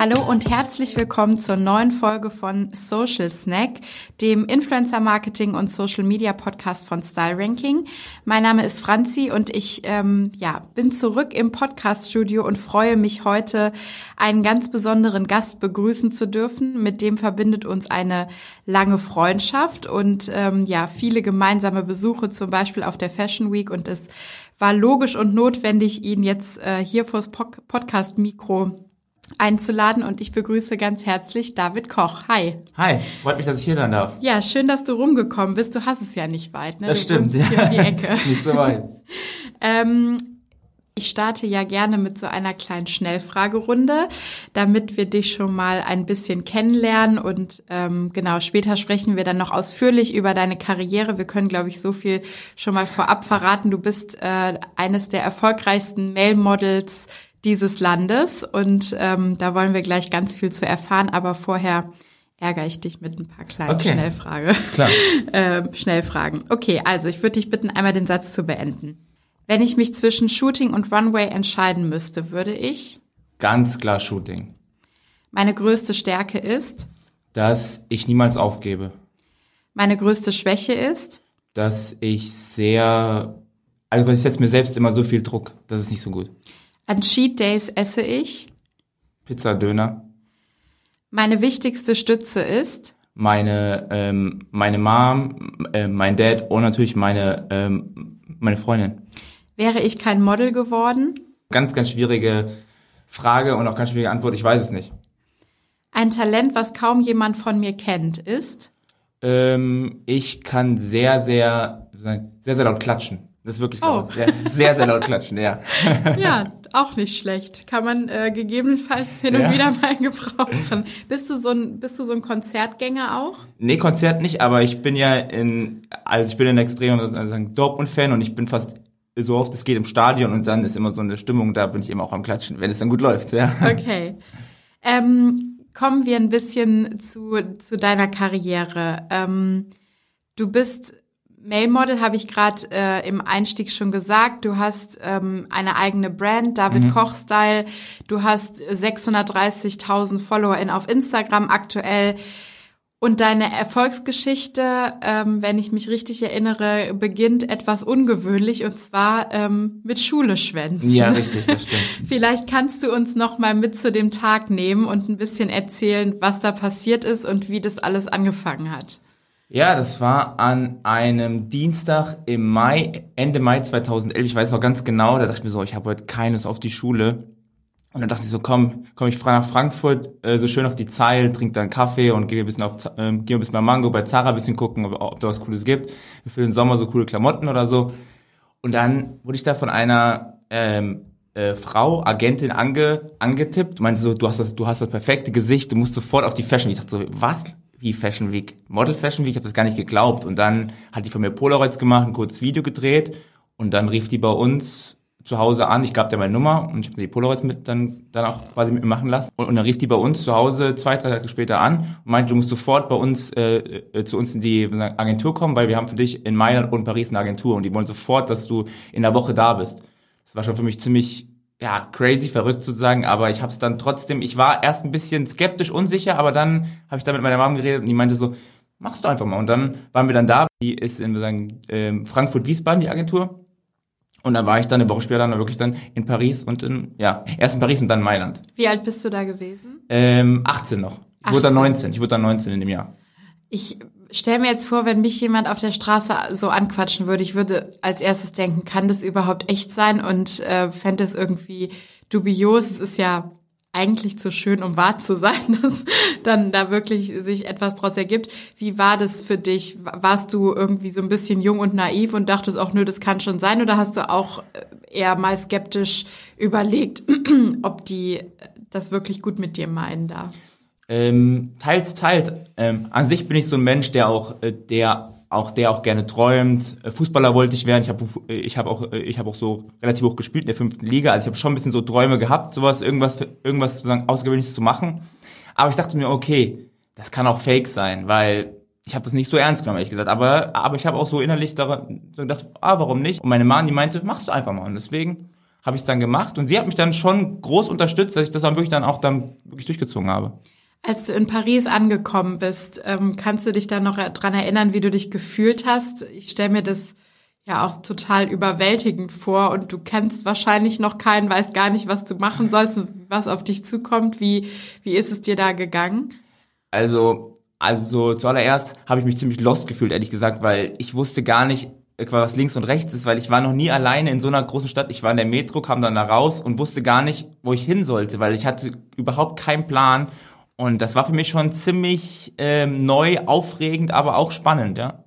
Hallo und herzlich willkommen zur neuen Folge von Social Snack, dem Influencer Marketing und Social Media Podcast von Style Ranking. Mein Name ist Franzi und ich ähm, ja, bin zurück im Podcast Studio und freue mich heute, einen ganz besonderen Gast begrüßen zu dürfen. Mit dem verbindet uns eine lange Freundschaft und ähm, ja, viele gemeinsame Besuche, zum Beispiel auf der Fashion Week und es war logisch und notwendig, ihn jetzt äh, hier vors Podcast-Mikro einzuladen und ich begrüße ganz herzlich David Koch. Hi. Hi, freut mich, dass ich hier sein darf. Ja, schön, dass du rumgekommen bist. Du hast es ja nicht weit, ne? Das du stimmt. Hier um die Ecke. nicht so weit. ähm, ich starte ja gerne mit so einer kleinen Schnellfragerunde, damit wir dich schon mal ein bisschen kennenlernen und ähm, genau später sprechen wir dann noch ausführlich über deine Karriere. Wir können, glaube ich, so viel schon mal vorab verraten. Du bist äh, eines der erfolgreichsten Mail-Models dieses Landes und ähm, da wollen wir gleich ganz viel zu erfahren, aber vorher ärgere ich dich mit ein paar kleinen Okay. Schnellfrage. Ist klar. ähm, Schnellfragen. Okay, also ich würde dich bitten, einmal den Satz zu beenden. Wenn ich mich zwischen Shooting und Runway entscheiden müsste, würde ich Ganz klar Shooting. meine größte Stärke ist, Dass ich niemals aufgebe. meine größte Schwäche ist, Dass ich sehr, also ich setze mir selbst immer so viel Druck. Das ist nicht so gut. An Cheat Days esse ich, Pizza, Döner. meine wichtigste Stütze ist, Meine, ähm, meine Mom, äh, mein Dad und natürlich meine, ähm, meine Freundin. wäre ich kein Model geworden, Ganz, ganz schwierige Frage und auch ganz schwierige Antwort. Ich weiß es nicht. ein Talent, was kaum jemand von mir kennt, ist, Ähm, ich kann sehr, sehr, sehr, sehr laut klatschen. Das ist wirklich Oh. laut. Sehr, sehr laut klatschen, ja. ja, auch nicht schlecht. Kann man äh, gegebenenfalls hin und Ja. wieder mal gebrauchen. Bist du so ein, bist du so ein Konzertgänger auch? Nee, Konzert nicht, aber ich bin ja in, also ich bin ein extremer also Dortmund-Fan und ich bin fast so oft es geht im Stadion und dann ist immer so eine Stimmung, da bin ich immer auch am Klatschen, wenn es dann gut läuft, ja. Okay. Ähm, kommen wir ein bisschen zu, zu deiner Karriere. Ähm, du bist Mail-Model, habe ich gerade äh, im Einstieg schon gesagt. Du hast ähm, eine eigene Brand, David Koch Style. Du hast 630.000 FollowerInnen auf Instagram aktuell. Und deine Erfolgsgeschichte, ähm, wenn ich mich richtig erinnere, beginnt etwas ungewöhnlich und zwar ähm, mit Schule schwänzen. Ja, richtig, das stimmt. Vielleicht kannst du uns noch mal mit zu dem Tag nehmen und ein bisschen erzählen, was da passiert ist und wie das alles angefangen hat. Ja, das war an einem Dienstag im Mai, Ende Mai 2011. Ich weiß noch ganz genau, da dachte ich mir so, ich habe heute keines auf die Schule. Und dann dachte ich so, komm, komm ich nach Frankfurt, äh, so schön auf die Zeil, trink dann Kaffee und gehe ein bisschen auf, ähm, gehe ein bisschen bei Mango, bei Zara ein bisschen gucken, ob, ob da was Cooles gibt. Für den Sommer so coole Klamotten oder so. Und dann wurde ich da von einer ähm, äh, Frau, Agentin ange, angetippt, meinte so, du hast das, du hast das perfekte Gesicht, du musst sofort auf die Fashion. Ich dachte so, was? Wie Fashion Week? Model Fashion Week? Ich habe das gar nicht geglaubt. Und dann hat die von mir Polaroids gemacht, ein kurzes Video gedreht und dann rief die bei uns zu Hause an. Ich gab der meine Nummer und ich habe die Polaroids mit dann, dann auch quasi mit mir machen lassen. Und, und dann rief die bei uns zu Hause zwei, drei Tage später an und meinte, du musst sofort bei uns äh, äh, zu uns in die Agentur kommen, weil wir haben für dich in Mailand und Paris eine Agentur und die wollen sofort, dass du in der Woche da bist. Das war schon für mich ziemlich ja, crazy, verrückt sozusagen, aber ich habe es dann trotzdem, ich war erst ein bisschen skeptisch, unsicher, aber dann habe ich da mit meiner Mom geredet und die meinte so, machst du einfach mal. Und dann waren wir dann da, die ist in wir sagen, ähm, Frankfurt-Wiesbaden, die Agentur. Und dann war ich dann eine Woche später dann wirklich dann in Paris und in, ja, erst in Paris und dann in Mailand. Wie alt bist du da gewesen? Ähm, 18 noch. Ich wurde dann 18. 19, ich wurde dann 19 in dem Jahr. Ich stelle mir jetzt vor, wenn mich jemand auf der Straße so anquatschen würde, ich würde als erstes denken, kann das überhaupt echt sein und äh, fände es irgendwie dubios. Es ist ja eigentlich zu schön, um wahr zu sein, dass dann da wirklich sich etwas draus ergibt. Wie war das für dich? Warst du irgendwie so ein bisschen jung und naiv und dachtest auch, nö, das kann schon sein? Oder hast du auch äh, eher mal skeptisch überlegt, ob die äh, das wirklich gut mit dir meinen da? Ähm, teils, teils. Ähm, an sich bin ich so ein Mensch, der auch, äh, der auch der auch gerne träumt. Äh, Fußballer wollte ich werden. Ich habe ich hab auch ich habe auch so relativ hoch gespielt in der fünften Liga. Also ich habe schon ein bisschen so Träume gehabt, sowas irgendwas irgendwas sozusagen außergewöhnliches zu machen. Aber ich dachte mir, okay, das kann auch Fake sein, weil ich habe das nicht so ernst genommen, ehrlich gesagt. Aber aber ich habe auch so innerlich daran gedacht, ah, warum nicht? Und meine Mama, die meinte, machst du einfach mal. Und deswegen habe ich es dann gemacht und sie hat mich dann schon groß unterstützt, dass ich das dann wirklich dann auch dann wirklich durchgezogen habe. Als du in Paris angekommen bist, ähm, kannst du dich dann noch dran erinnern, wie du dich gefühlt hast? Ich stelle mir das ja auch total überwältigend vor und du kennst wahrscheinlich noch keinen, weißt gar nicht, was du machen sollst und was auf dich zukommt. Wie, wie ist es dir da gegangen? Also, also zuallererst habe ich mich ziemlich lost gefühlt, ehrlich gesagt, weil ich wusste gar nicht, was links und rechts ist, weil ich war noch nie alleine in so einer großen Stadt. Ich war in der Metro, kam dann da raus und wusste gar nicht, wo ich hin sollte, weil ich hatte überhaupt keinen Plan und das war für mich schon ziemlich ähm, neu, aufregend, aber auch spannend, ja.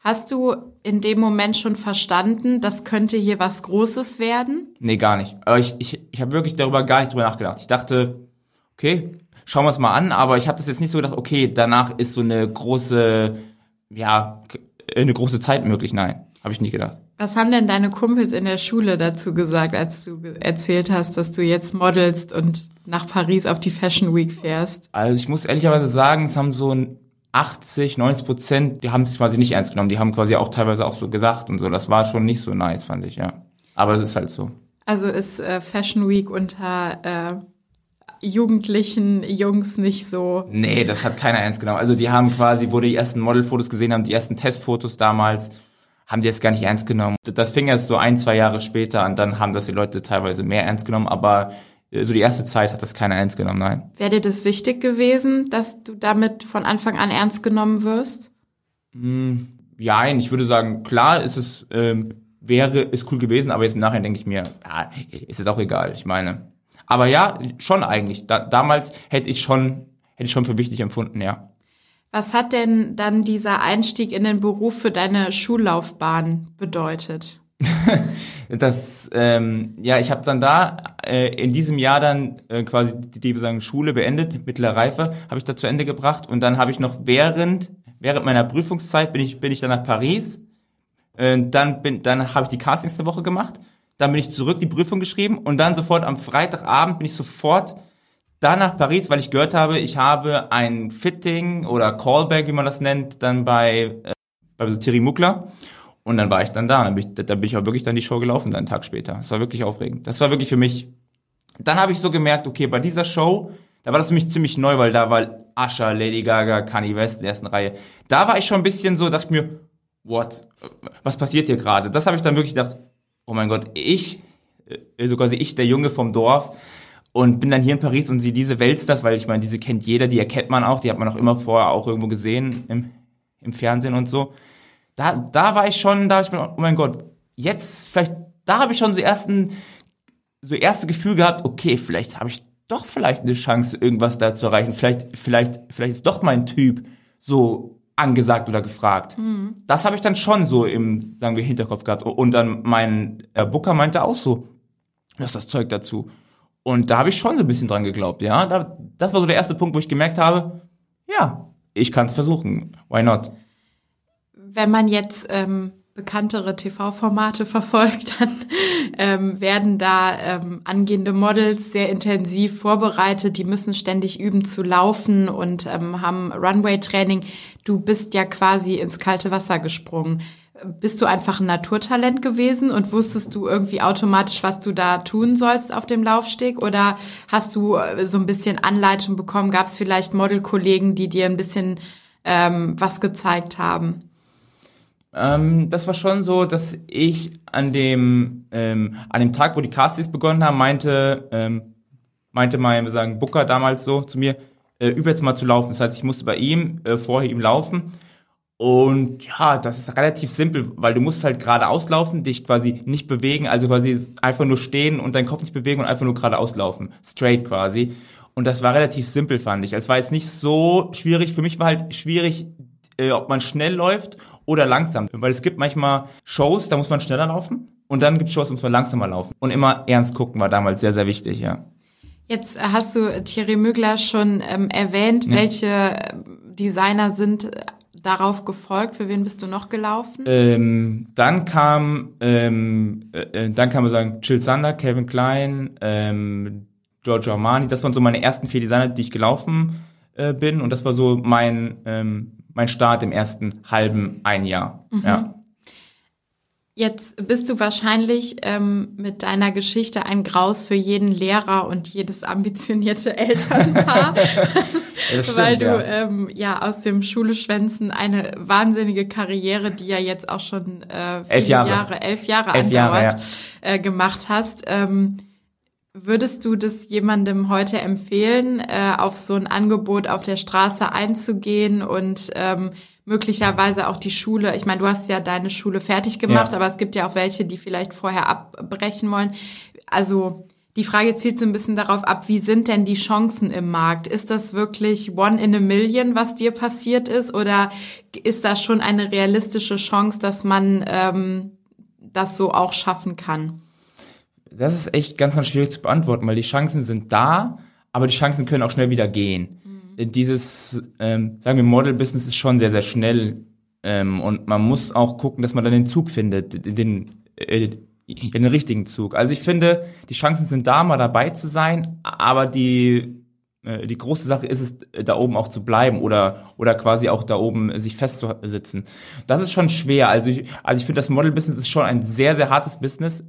Hast du in dem Moment schon verstanden, das könnte hier was Großes werden? Nee, gar nicht. Ich, ich, ich habe wirklich darüber gar nicht drüber nachgedacht. Ich dachte, okay, schauen wir es mal an, aber ich habe das jetzt nicht so gedacht, okay, danach ist so eine große, ja, eine große Zeit möglich. Nein, habe ich nicht gedacht. Was haben denn deine Kumpels in der Schule dazu gesagt, als du erzählt hast, dass du jetzt modelst und nach Paris auf die Fashion Week fährst? Also ich muss ehrlicherweise sagen, es haben so 80, 90 Prozent, die haben es quasi nicht ernst genommen. Die haben quasi auch teilweise auch so gedacht und so. Das war schon nicht so nice, fand ich, ja. Aber es ist halt so. Also ist äh, Fashion Week unter äh, jugendlichen Jungs nicht so. Nee, das hat keiner ernst genommen. Also die haben quasi, wo die ersten Modelfotos gesehen haben, die ersten Testfotos damals, haben die es gar nicht ernst genommen. Das fing erst so ein, zwei Jahre später an, dann haben das die Leute teilweise mehr ernst genommen, aber so die erste Zeit hat das keiner ernst genommen, nein. Wäre dir das wichtig gewesen, dass du damit von Anfang an ernst genommen wirst? Mm, ja, ich würde sagen, klar ist es, ähm, wäre, ist cool gewesen, aber jetzt im Nachhinein denke ich mir, ja, ist es auch egal, ich meine. Aber ja, schon eigentlich. Da, damals hätte ich schon, hätte ich schon für wichtig empfunden, ja. Was hat denn dann dieser Einstieg in den Beruf für deine Schullaufbahn bedeutet? das, ähm, ja, ich habe dann da äh, in diesem Jahr dann äh, quasi die, die sagen, Schule beendet, mittlere Reife, habe ich da zu Ende gebracht. Und dann habe ich noch während während meiner Prüfungszeit bin ich bin ich dann nach Paris, äh, dann bin dann habe ich die Castings eine Woche gemacht, dann bin ich zurück die Prüfung geschrieben. Und dann sofort am Freitagabend bin ich sofort dann nach Paris, weil ich gehört habe, ich habe ein Fitting oder Callback, wie man das nennt, dann bei, äh, bei Thierry Muckler. Und dann war ich dann da. Dann bin ich, da bin ich auch wirklich dann die Show gelaufen, dann einen Tag später. Das war wirklich aufregend. Das war wirklich für mich. Dann habe ich so gemerkt, okay, bei dieser Show, da war das für mich ziemlich neu, weil da war Asha, Lady Gaga, Kanye West in der ersten Reihe. Da war ich schon ein bisschen so, dachte mir, what? Was passiert hier gerade? Das habe ich dann wirklich gedacht, oh mein Gott, ich, äh, so quasi ich, der Junge vom Dorf, und bin dann hier in Paris und sehe diese Weltstars, weil ich meine, diese kennt jeder, die erkennt man auch, die hat man auch immer vorher auch irgendwo gesehen im, im Fernsehen und so. Da, da war ich schon, da habe ich mir, oh mein Gott, jetzt vielleicht, da habe ich schon so ersten, so erste Gefühl gehabt, okay, vielleicht habe ich doch vielleicht eine Chance, irgendwas da zu erreichen. Vielleicht, vielleicht, vielleicht ist doch mein Typ so angesagt oder gefragt. Mhm. Das habe ich dann schon so im, sagen wir, Hinterkopf gehabt. Und dann mein äh, Booker meinte auch so, das ist das Zeug dazu. Und da habe ich schon so ein bisschen dran geglaubt, ja. Da, das war so der erste Punkt, wo ich gemerkt habe, ja, ich kann es versuchen. Why not? Wenn man jetzt ähm, bekanntere TV-Formate verfolgt, dann ähm, werden da ähm, angehende Models sehr intensiv vorbereitet. Die müssen ständig üben zu laufen und ähm, haben Runway-Training. Du bist ja quasi ins kalte Wasser gesprungen. Bist du einfach ein Naturtalent gewesen und wusstest du irgendwie automatisch, was du da tun sollst auf dem Laufsteg? Oder hast du äh, so ein bisschen Anleitung bekommen? Gab es vielleicht Modelkollegen, die dir ein bisschen ähm, was gezeigt haben? Ähm, das war schon so, dass ich an dem ähm, an dem Tag, wo die Castings begonnen haben, meinte ähm, meinte mein, wir sagen Booker damals so zu mir, äh, übe mal zu laufen. Das heißt, ich musste bei ihm äh, vorher ihm laufen und ja, das ist relativ simpel, weil du musst halt geradeaus laufen, dich quasi nicht bewegen, also quasi einfach nur stehen und deinen Kopf nicht bewegen und einfach nur geradeaus laufen. Straight quasi. Und das war relativ simpel, fand ich. Es war jetzt nicht so schwierig. Für mich war halt schwierig, äh, ob man schnell läuft oder langsam. Weil es gibt manchmal Shows, da muss man schneller laufen. Und dann gibt es Shows, da muss man langsamer laufen. Und immer ernst gucken war damals sehr, sehr wichtig, ja. Jetzt hast du Thierry Mügler schon ähm, erwähnt. Ja. Welche Designer sind darauf gefolgt? Für wen bist du noch gelaufen? Ähm, dann kam, ähm, äh, dann kam sagen Jill Sander, Kevin Klein, ähm, Giorgio Armani. Das waren so meine ersten vier Designer, die ich gelaufen äh, bin. Und das war so mein ähm, mein Start im ersten halben ein Jahr. Mhm. Ja. Jetzt bist du wahrscheinlich ähm, mit deiner Geschichte ein Graus für jeden Lehrer und jedes ambitionierte Elternpaar, stimmt, weil du ja. Ähm, ja aus dem Schuleschwänzen eine wahnsinnige Karriere, die ja jetzt auch schon äh, elf Jahre. Jahre, elf Jahre elf andauert, Jahre, ja. äh, gemacht hast. Ähm, Würdest du das jemandem heute empfehlen, äh, auf so ein Angebot auf der Straße einzugehen und ähm, möglicherweise auch die Schule, ich meine, du hast ja deine Schule fertig gemacht, ja. aber es gibt ja auch welche, die vielleicht vorher abbrechen wollen. Also die Frage zielt so ein bisschen darauf ab, wie sind denn die Chancen im Markt? Ist das wirklich one in a million, was dir passiert ist? Oder ist da schon eine realistische Chance, dass man ähm, das so auch schaffen kann? Das ist echt ganz, ganz schwierig zu beantworten, weil die Chancen sind da, aber die Chancen können auch schnell wieder gehen. Mhm. Dieses, ähm, sagen wir, Model-Business ist schon sehr, sehr schnell ähm, und man muss auch gucken, dass man dann den Zug findet, den, äh, den richtigen Zug. Also ich finde, die Chancen sind da, mal dabei zu sein, aber die äh, die große Sache ist es, da oben auch zu bleiben oder, oder quasi auch da oben sich festzusitzen. Das ist schon schwer. Also ich, also ich finde, das Model-Business ist schon ein sehr, sehr hartes Business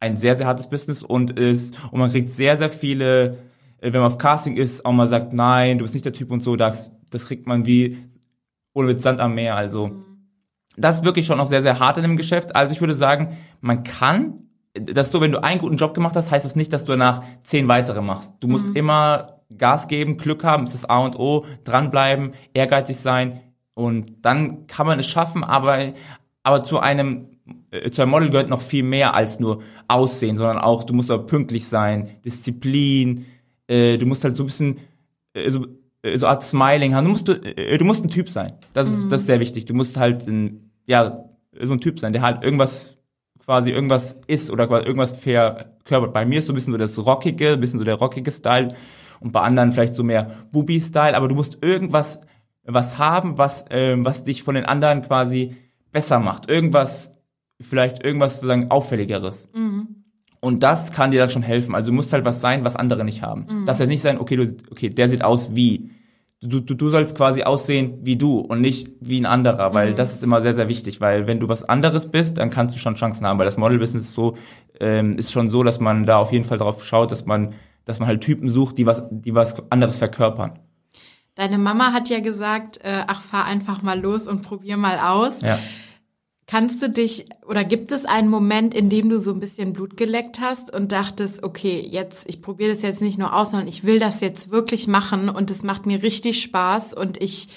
ein sehr, sehr hartes Business und ist, und man kriegt sehr, sehr viele, äh, wenn man auf Casting ist, auch mal sagt, nein, du bist nicht der Typ und so, das, das kriegt man wie, oder mit Sand am Meer, also. Mhm. Das ist wirklich schon noch sehr, sehr hart in dem Geschäft. Also ich würde sagen, man kann, dass du, wenn du einen guten Job gemacht hast, heißt das nicht, dass du danach zehn weitere machst. Du musst mhm. immer Gas geben, Glück haben, ist das A und O, dranbleiben, ehrgeizig sein und dann kann man es schaffen, aber, aber zu einem zu einem Model gehört noch viel mehr als nur Aussehen, sondern auch, du musst auch pünktlich sein, Disziplin, äh, du musst halt so ein bisschen äh, so, äh, so Art Smiling haben. Du musst, äh, du musst ein Typ sein. Das ist, mhm. das ist sehr wichtig. Du musst halt ein, ja, so ein Typ sein, der halt irgendwas quasi irgendwas ist oder irgendwas verkörpert. Bei mir ist so ein bisschen so das Rockige, ein bisschen so der rockige Style und bei anderen vielleicht so mehr Bubi-Style, aber du musst irgendwas was haben, was, äh, was dich von den anderen quasi besser macht. Irgendwas vielleicht irgendwas sagen auffälligeres. Mhm. Und das kann dir dann schon helfen. Also du musst halt was sein, was andere nicht haben. Mhm. Das heißt nicht sein, okay, du, okay, der sieht aus wie. Du, du, du sollst quasi aussehen wie du und nicht wie ein anderer, weil mhm. das ist immer sehr, sehr wichtig, weil wenn du was anderes bist, dann kannst du schon Chancen haben, weil das Model-Business ist so, ähm, ist schon so, dass man da auf jeden Fall drauf schaut, dass man, dass man halt Typen sucht, die was, die was anderes verkörpern. Deine Mama hat ja gesagt, äh, ach, fahr einfach mal los und probier mal aus. Ja. Kannst du dich oder gibt es einen Moment, in dem du so ein bisschen Blut geleckt hast und dachtest, okay, jetzt, ich probiere das jetzt nicht nur aus, sondern ich will das jetzt wirklich machen und es macht mir richtig Spaß und ich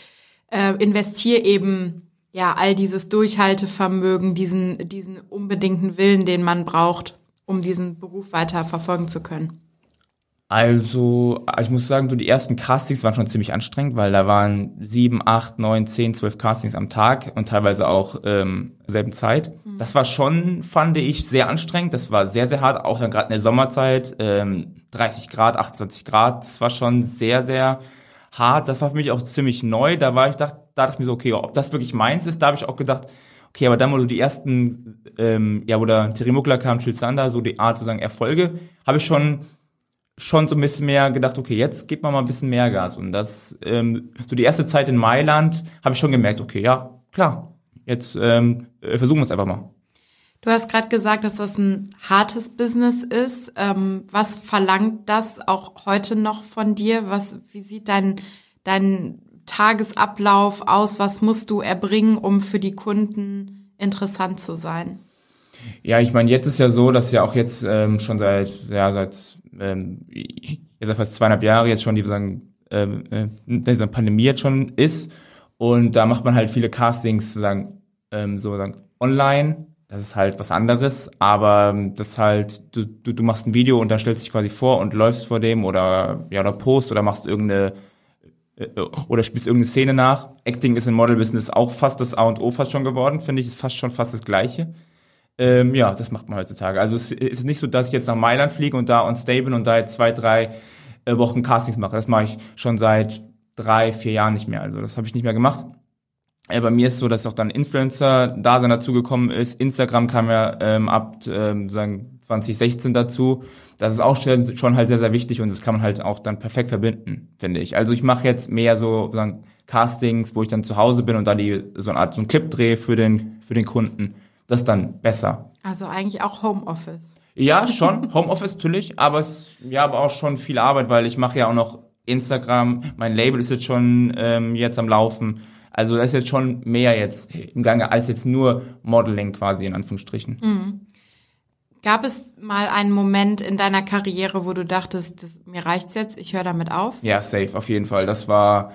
äh, investiere eben ja all dieses Durchhaltevermögen, diesen, diesen unbedingten Willen, den man braucht, um diesen Beruf weiter verfolgen zu können? Also, ich muss sagen, so die ersten Castings waren schon ziemlich anstrengend, weil da waren sieben, acht, neun, zehn, zwölf Castings am Tag und teilweise auch ähm, selben Zeit. Mhm. Das war schon, fand ich, sehr anstrengend. Das war sehr, sehr hart, auch dann gerade in der Sommerzeit, ähm, 30 Grad, 28 Grad. Das war schon sehr, sehr hart. Das war für mich auch ziemlich neu. Da war ich, dachte, da dachte ich mir so, okay, ob das wirklich meins ist, da habe ich auch gedacht, okay, aber dann, wo du die ersten, ähm, ja, wo da Terimukla kam, Chilsander, so die Art, wo sagen, Erfolge, habe ich schon schon so ein bisschen mehr gedacht, okay, jetzt gibt man mal ein bisschen mehr Gas. Und das, ähm, so die erste Zeit in Mailand habe ich schon gemerkt, okay, ja, klar, jetzt ähm, äh, versuchen wir es einfach mal. Du hast gerade gesagt, dass das ein hartes Business ist. Ähm, was verlangt das auch heute noch von dir? Was, wie sieht dein, dein Tagesablauf aus? Was musst du erbringen, um für die Kunden interessant zu sein? Ja, ich meine, jetzt ist ja so, dass ja auch jetzt ähm, schon seit, ja, seit ähm, jetzt seit fast zweieinhalb Jahre jetzt schon die sagen, ähm, äh, diese Pandemie jetzt schon ist. Und da macht man halt viele Castings sozusagen, ähm, so sagen, online. Das ist halt was anderes, aber ähm, das halt, du, du, du machst ein Video und dann stellst dich quasi vor und läufst vor dem oder ja oder post oder machst irgendeine äh, oder spielst irgendeine Szene nach. Acting ist im Model-Business auch fast das A und O fast schon geworden, finde ich, ist fast schon fast das Gleiche. Ähm, ja, das macht man heutzutage. Also es ist nicht so, dass ich jetzt nach Mailand fliege und da on stay und da jetzt zwei, drei äh, Wochen Castings mache. Das mache ich schon seit drei, vier Jahren nicht mehr. Also das habe ich nicht mehr gemacht. Äh, bei mir ist so, dass auch dann Influencer-Dasein dazugekommen ist. Instagram kam ja ähm, ab ähm, sagen 2016 dazu. Das ist auch schon halt sehr, sehr wichtig und das kann man halt auch dann perfekt verbinden, finde ich. Also ich mache jetzt mehr so sagen, Castings, wo ich dann zu Hause bin und da die so eine Art so einen Clip drehe für den für den Kunden. Das dann besser. Also eigentlich auch Homeoffice. Ja, schon Homeoffice natürlich, aber es ja aber auch schon viel Arbeit, weil ich mache ja auch noch Instagram. Mein Label ist jetzt schon ähm, jetzt am Laufen. Also da ist jetzt schon mehr jetzt im Gange als jetzt nur Modeling quasi in Anführungsstrichen. Mhm. Gab es mal einen Moment in deiner Karriere, wo du dachtest, das, mir reicht's jetzt, ich höre damit auf? Ja, safe, auf jeden Fall. Das war,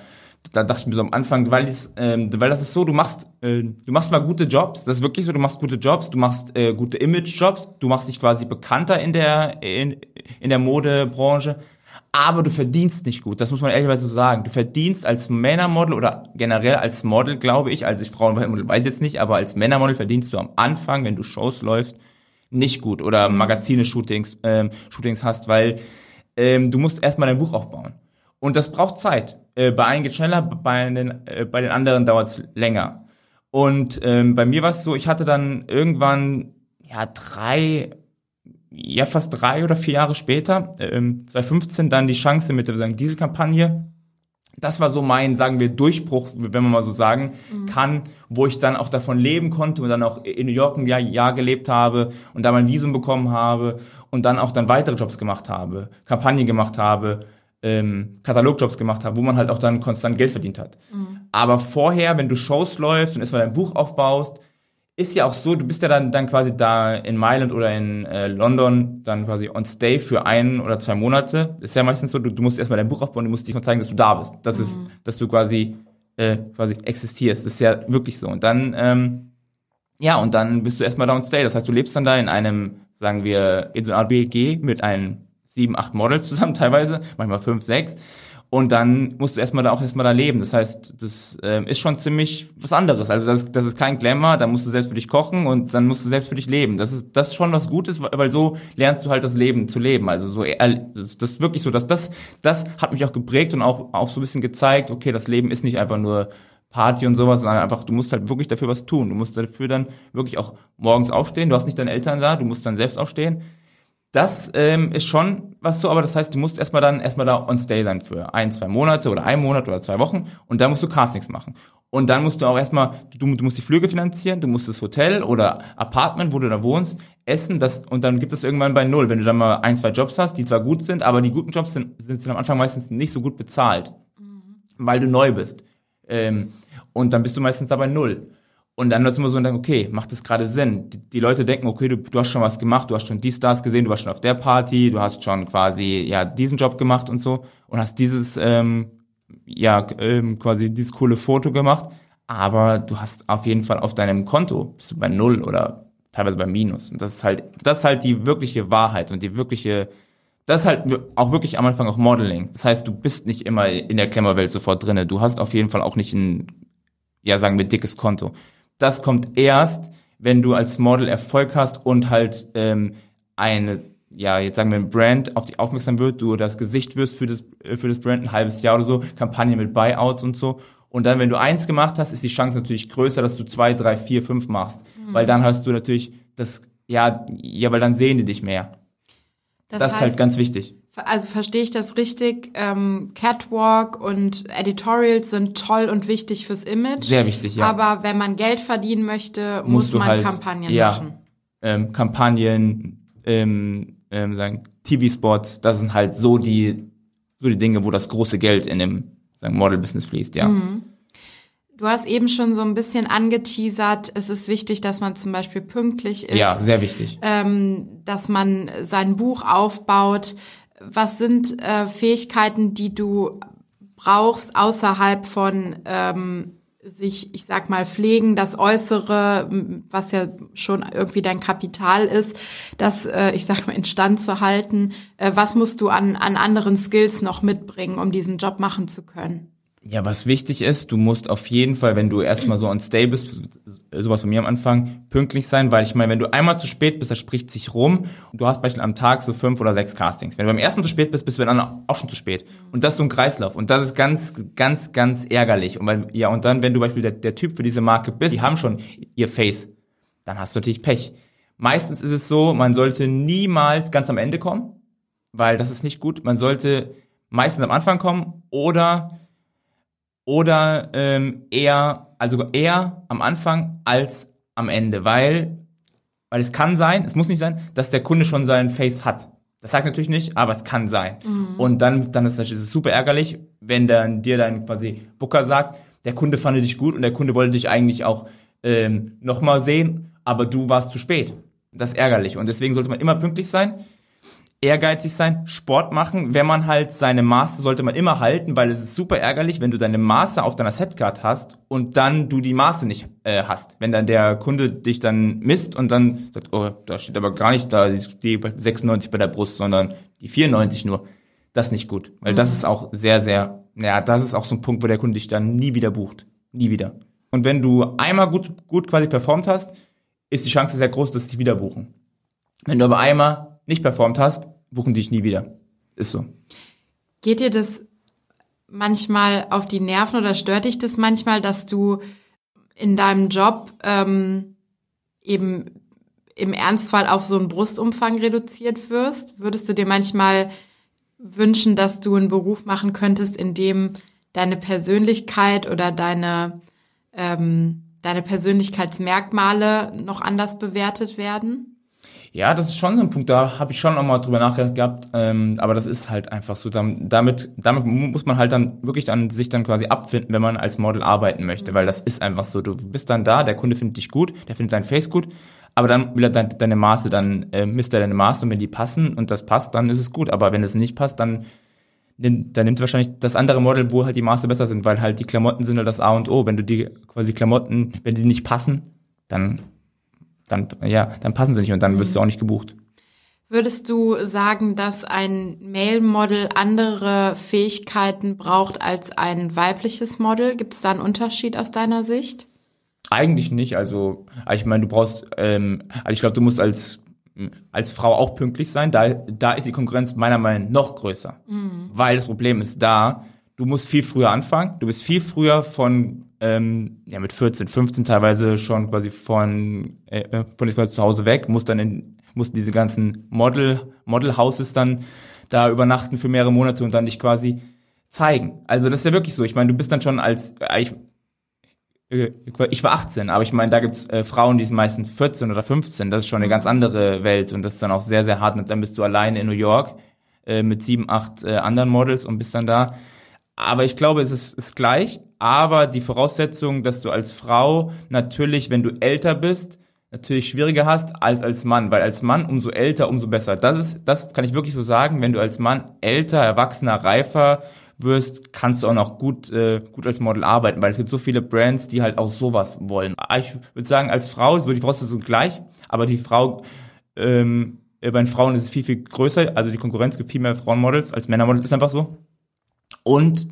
da dachte ich mir so am Anfang, weil, das, ähm, weil das ist so, du machst, äh, du machst zwar gute Jobs, das ist wirklich so, du machst gute Jobs, du machst äh, gute Image-Jobs, du machst dich quasi bekannter in der in, in der Modebranche, aber du verdienst nicht gut. Das muss man ehrlicherweise so sagen. Du verdienst als Männermodel oder generell als Model, glaube ich, also ich Frauenmodel weiß jetzt nicht, aber als Männermodel verdienst du am Anfang, wenn du Shows läufst, nicht gut oder Magazine-Shootings ähm, Shootings hast, weil ähm, du musst erstmal dein Buch aufbauen. Und das braucht Zeit. Äh, bei einem geht schneller, bei den, äh, bei den anderen dauert es länger. Und ähm, bei mir war es so, ich hatte dann irgendwann ja drei ja fast drei oder vier Jahre später, ähm, 2015, dann die Chance mit der Dieselkampagne. Das war so mein, sagen wir, Durchbruch, wenn man mal so sagen mhm. kann, wo ich dann auch davon leben konnte und dann auch in New York ein Jahr, Jahr gelebt habe und da mein Visum bekommen habe und dann auch dann weitere Jobs gemacht habe, Kampagnen gemacht habe, ähm, Katalogjobs gemacht habe, wo man halt auch dann konstant Geld verdient hat. Mhm. Aber vorher, wenn du Shows läufst und erstmal dein Buch aufbaust, ist ja auch so, du bist ja dann, dann quasi da in Mailand oder in äh, London dann quasi on stay für ein oder zwei Monate. Ist ja meistens so, du, du musst erstmal dein Buch aufbauen, du musst dich mal zeigen, dass du da bist. Das mhm. ist, dass du quasi, äh, quasi existierst. Das ist ja wirklich so. Und dann, ähm, ja, und dann bist du erstmal da on stay. Das heißt, du lebst dann da in einem, sagen wir, in so einer WG mit einem sieben, acht Models zusammen teilweise, manchmal fünf, sechs. Und dann musst du erstmal da auch erstmal da leben. Das heißt, das ähm, ist schon ziemlich was anderes. Also das, das ist kein Glamour, da musst du selbst für dich kochen und dann musst du selbst für dich leben. Das ist das ist schon was Gutes, weil so lernst du halt das Leben zu leben. Also so das, das ist wirklich so, dass das das hat mich auch geprägt und auch auch so ein bisschen gezeigt, okay, das Leben ist nicht einfach nur Party und sowas, sondern einfach, du musst halt wirklich dafür was tun. Du musst dafür dann wirklich auch morgens aufstehen. Du hast nicht deine Eltern da, du musst dann selbst aufstehen. Das ähm, ist schon was so, aber das heißt, du musst erstmal dann erstmal da on stay sein für ein, zwei Monate oder ein Monat oder zwei Wochen und dann musst du Castings machen. Und dann musst du auch erstmal, du, du musst die Flüge finanzieren, du musst das Hotel oder Apartment, wo du da wohnst, essen, das, und dann gibt es irgendwann bei Null, wenn du dann mal ein, zwei Jobs hast, die zwar gut sind, aber die guten Jobs sind, sind am Anfang meistens nicht so gut bezahlt, mhm. weil du neu bist. Ähm, und dann bist du meistens dabei Null. Und dann ist immer so, und dann, okay, macht das gerade Sinn? Die, die, Leute denken, okay, du, du hast schon was gemacht, du hast schon die Stars gesehen, du warst schon auf der Party, du hast schon quasi ja diesen Job gemacht und so und hast dieses ähm, ja ähm, quasi dieses coole Foto gemacht, aber du hast auf jeden Fall auf deinem Konto bist du bei null oder teilweise bei Minus. Und das ist halt, das ist halt die wirkliche Wahrheit und die wirkliche, das ist halt auch wirklich am Anfang auch Modeling. Das heißt, du bist nicht immer in der Klemmerwelt sofort drinne. Du hast auf jeden Fall auch nicht ein, ja sagen wir, dickes Konto das kommt erst, wenn du als Model Erfolg hast und halt ähm, eine, ja, jetzt sagen wir ein Brand auf dich aufmerksam wird, du das Gesicht wirst für das, äh, für das Brand ein halbes Jahr oder so, Kampagne mit Buyouts und so. Und dann, wenn du eins gemacht hast, ist die Chance natürlich größer, dass du zwei, drei, vier, fünf machst. Mhm. Weil dann hast du natürlich das, ja, ja, weil dann sehen die dich mehr. Das, das heißt, ist halt ganz wichtig. Also verstehe ich das richtig? Ähm, Catwalk und Editorials sind toll und wichtig fürs Image. Sehr wichtig, ja. Aber wenn man Geld verdienen möchte, muss man halt, Kampagnen ja, machen. Ähm, Kampagnen, ähm, ähm, sagen TV-Spots, das sind halt so die so die Dinge, wo das große Geld in dem sagen Model-Business fließt, ja. Mhm. Du hast eben schon so ein bisschen angeteasert, es ist wichtig, dass man zum Beispiel pünktlich ist. Ja, sehr wichtig. Ähm, dass man sein Buch aufbaut was sind äh, Fähigkeiten, die du brauchst außerhalb von ähm, sich, ich sag mal, pflegen, das Äußere, was ja schon irgendwie dein Kapital ist, das, äh, ich sag mal, instand zu halten. Äh, was musst du an, an anderen Skills noch mitbringen, um diesen Job machen zu können? Ja, was wichtig ist, du musst auf jeden Fall, wenn du erstmal so on stay bist, sowas von mir am Anfang, pünktlich sein, weil ich meine, wenn du einmal zu spät bist, das spricht sich rum und du hast beispielsweise am Tag so fünf oder sechs Castings. Wenn du beim ersten zu spät bist, bist du dann auch schon zu spät. Und das ist so ein Kreislauf. Und das ist ganz, ganz, ganz ärgerlich. Und weil, ja, und dann, wenn du beispielsweise der, der Typ für diese Marke bist, die haben schon ihr Face, dann hast du natürlich Pech. Meistens ist es so, man sollte niemals ganz am Ende kommen, weil das ist nicht gut. Man sollte meistens am Anfang kommen oder oder ähm, eher, also eher am Anfang als am Ende, weil, weil es kann sein, es muss nicht sein, dass der Kunde schon seinen Face hat. Das sagt natürlich nicht, aber es kann sein. Mhm. Und dann, dann ist es super ärgerlich, wenn dann dir dein quasi Booker sagt, der Kunde fand dich gut und der Kunde wollte dich eigentlich auch ähm, nochmal sehen, aber du warst zu spät. Das ist ärgerlich. Und deswegen sollte man immer pünktlich sein ehrgeizig sein, Sport machen. Wenn man halt seine Master sollte man immer halten, weil es ist super ärgerlich, wenn du deine Master auf deiner Setcard hast und dann du die Maße nicht äh, hast. Wenn dann der Kunde dich dann misst und dann sagt, oh, da steht aber gar nicht da die 96 bei der Brust, sondern die 94 nur. Das ist nicht gut, weil mhm. das ist auch sehr, sehr, ja, das ist auch so ein Punkt, wo der Kunde dich dann nie wieder bucht. Nie wieder. Und wenn du einmal gut, gut quasi performt hast, ist die Chance sehr groß, dass sie dich wieder buchen. Wenn du aber einmal nicht performt hast, buchen dich nie wieder. Ist so. Geht dir das manchmal auf die Nerven oder stört dich das manchmal, dass du in deinem Job ähm, eben im Ernstfall auf so einen Brustumfang reduziert wirst? Würdest du dir manchmal wünschen, dass du einen Beruf machen könntest, in dem deine Persönlichkeit oder deine, ähm, deine Persönlichkeitsmerkmale noch anders bewertet werden? Ja, das ist schon so ein Punkt, da habe ich schon auch mal drüber nachgedacht, ähm, aber das ist halt einfach so. Damit, damit muss man halt dann wirklich an sich dann quasi abfinden, wenn man als Model arbeiten möchte, weil das ist einfach so. Du bist dann da, der Kunde findet dich gut, der findet dein Face gut, aber dann will er deine, deine Maße, dann äh, misst er deine Maße und wenn die passen und das passt, dann ist es gut. Aber wenn es nicht passt, dann, dann nimmt wahrscheinlich das andere Model, wo halt die Maße besser sind, weil halt die Klamotten sind halt das A und O. Wenn du die quasi Klamotten, wenn die nicht passen, dann dann, ja, dann passen sie nicht und dann wirst du auch nicht gebucht. Würdest du sagen, dass ein Male-Model andere Fähigkeiten braucht als ein weibliches Model? Gibt es da einen Unterschied aus deiner Sicht? Eigentlich nicht. Also, ich meine, du brauchst, ähm, also ich glaube, du musst als als Frau auch pünktlich sein. Da, da ist die Konkurrenz meiner Meinung nach noch größer. Mhm. Weil das Problem ist da, du musst viel früher anfangen. Du bist viel früher von ähm, ja mit 14, 15 teilweise schon quasi von äh, äh von zu Hause weg, muss dann in muss diese ganzen Model Model Houses dann da übernachten für mehrere Monate und dann dich quasi zeigen. Also das ist ja wirklich so. Ich meine, du bist dann schon als äh, ich, äh, ich war 18, aber ich meine, da gibt's äh, Frauen, die sind meistens 14 oder 15. Das ist schon eine ganz andere Welt und das ist dann auch sehr, sehr hart. Und dann bist du alleine in New York äh, mit sieben, acht äh, anderen Models und bist dann da. Aber ich glaube, es ist, ist gleich aber die Voraussetzung, dass du als Frau natürlich, wenn du älter bist, natürlich schwieriger hast als als Mann, weil als Mann umso älter, umso besser. Das ist, das kann ich wirklich so sagen. Wenn du als Mann älter, erwachsener, reifer wirst, kannst du auch noch gut, äh, gut als Model arbeiten, weil es gibt so viele Brands, die halt auch sowas wollen. Ich würde sagen, als Frau, so die Voraussetzungen gleich, aber die Frau, ähm, bei den Frauen ist es viel, viel größer, also die Konkurrenz gibt viel mehr Frauenmodels als Männermodels, ist einfach so. Und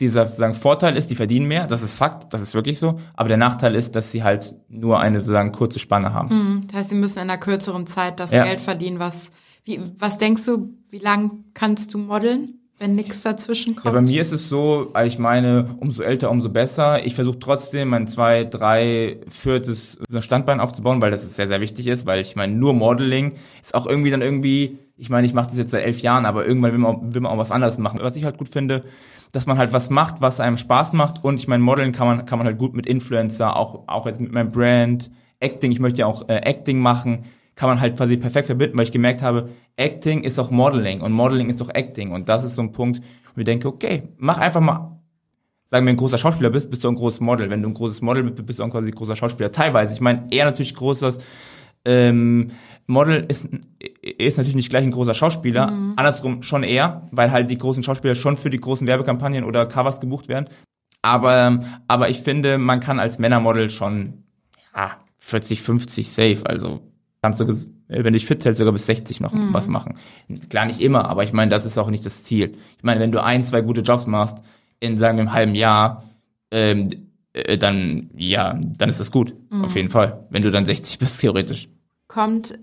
dieser sozusagen Vorteil ist, die verdienen mehr, das ist Fakt, das ist wirklich so, aber der Nachteil ist, dass sie halt nur eine sozusagen kurze Spanne haben. Mhm, das heißt, sie müssen in einer kürzeren Zeit das ja. Geld verdienen, was wie, was denkst du, wie lang kannst du modeln? wenn nichts dazwischen kommt? Ja, bei mir ist es so, ich meine, umso älter, umso besser. Ich versuche trotzdem mein zwei, drei, viertes Standbein aufzubauen, weil das sehr, sehr wichtig ist, weil ich meine, nur Modeling ist auch irgendwie dann irgendwie, ich meine, ich mache das jetzt seit elf Jahren, aber irgendwann will man, will man auch was anderes machen. Was ich halt gut finde, dass man halt was macht, was einem Spaß macht. Und ich meine, Modeln kann man, kann man halt gut mit Influencer, auch, auch jetzt mit meinem Brand, Acting, ich möchte ja auch äh, Acting machen, kann man halt quasi perfekt verbinden, weil ich gemerkt habe, Acting ist auch Modeling und Modeling ist auch Acting. Und das ist so ein Punkt, wo ich denke, okay, mach einfach mal, sagen wir, ein großer Schauspieler bist, bist du ein großes Model. Wenn du ein großes Model bist, bist du auch quasi ein großer Schauspieler. Teilweise. Ich meine, eher natürlich großes, ähm, Model ist, ist natürlich nicht gleich ein großer Schauspieler, mhm. andersrum schon eher, weil halt die großen Schauspieler schon für die großen Werbekampagnen oder Covers gebucht werden. Aber, aber ich finde, man kann als Männermodel schon ja, 40, 50 safe, also kannst du, wenn dich fit hältst, sogar bis 60 noch mhm. was machen. Klar, nicht immer, aber ich meine, das ist auch nicht das Ziel. Ich meine, wenn du ein, zwei gute Jobs machst, in, sagen wir, einem halben Jahr, ähm, äh, dann, ja, dann ist das gut. Mhm. Auf jeden Fall. Wenn du dann 60 bist, theoretisch. Kommt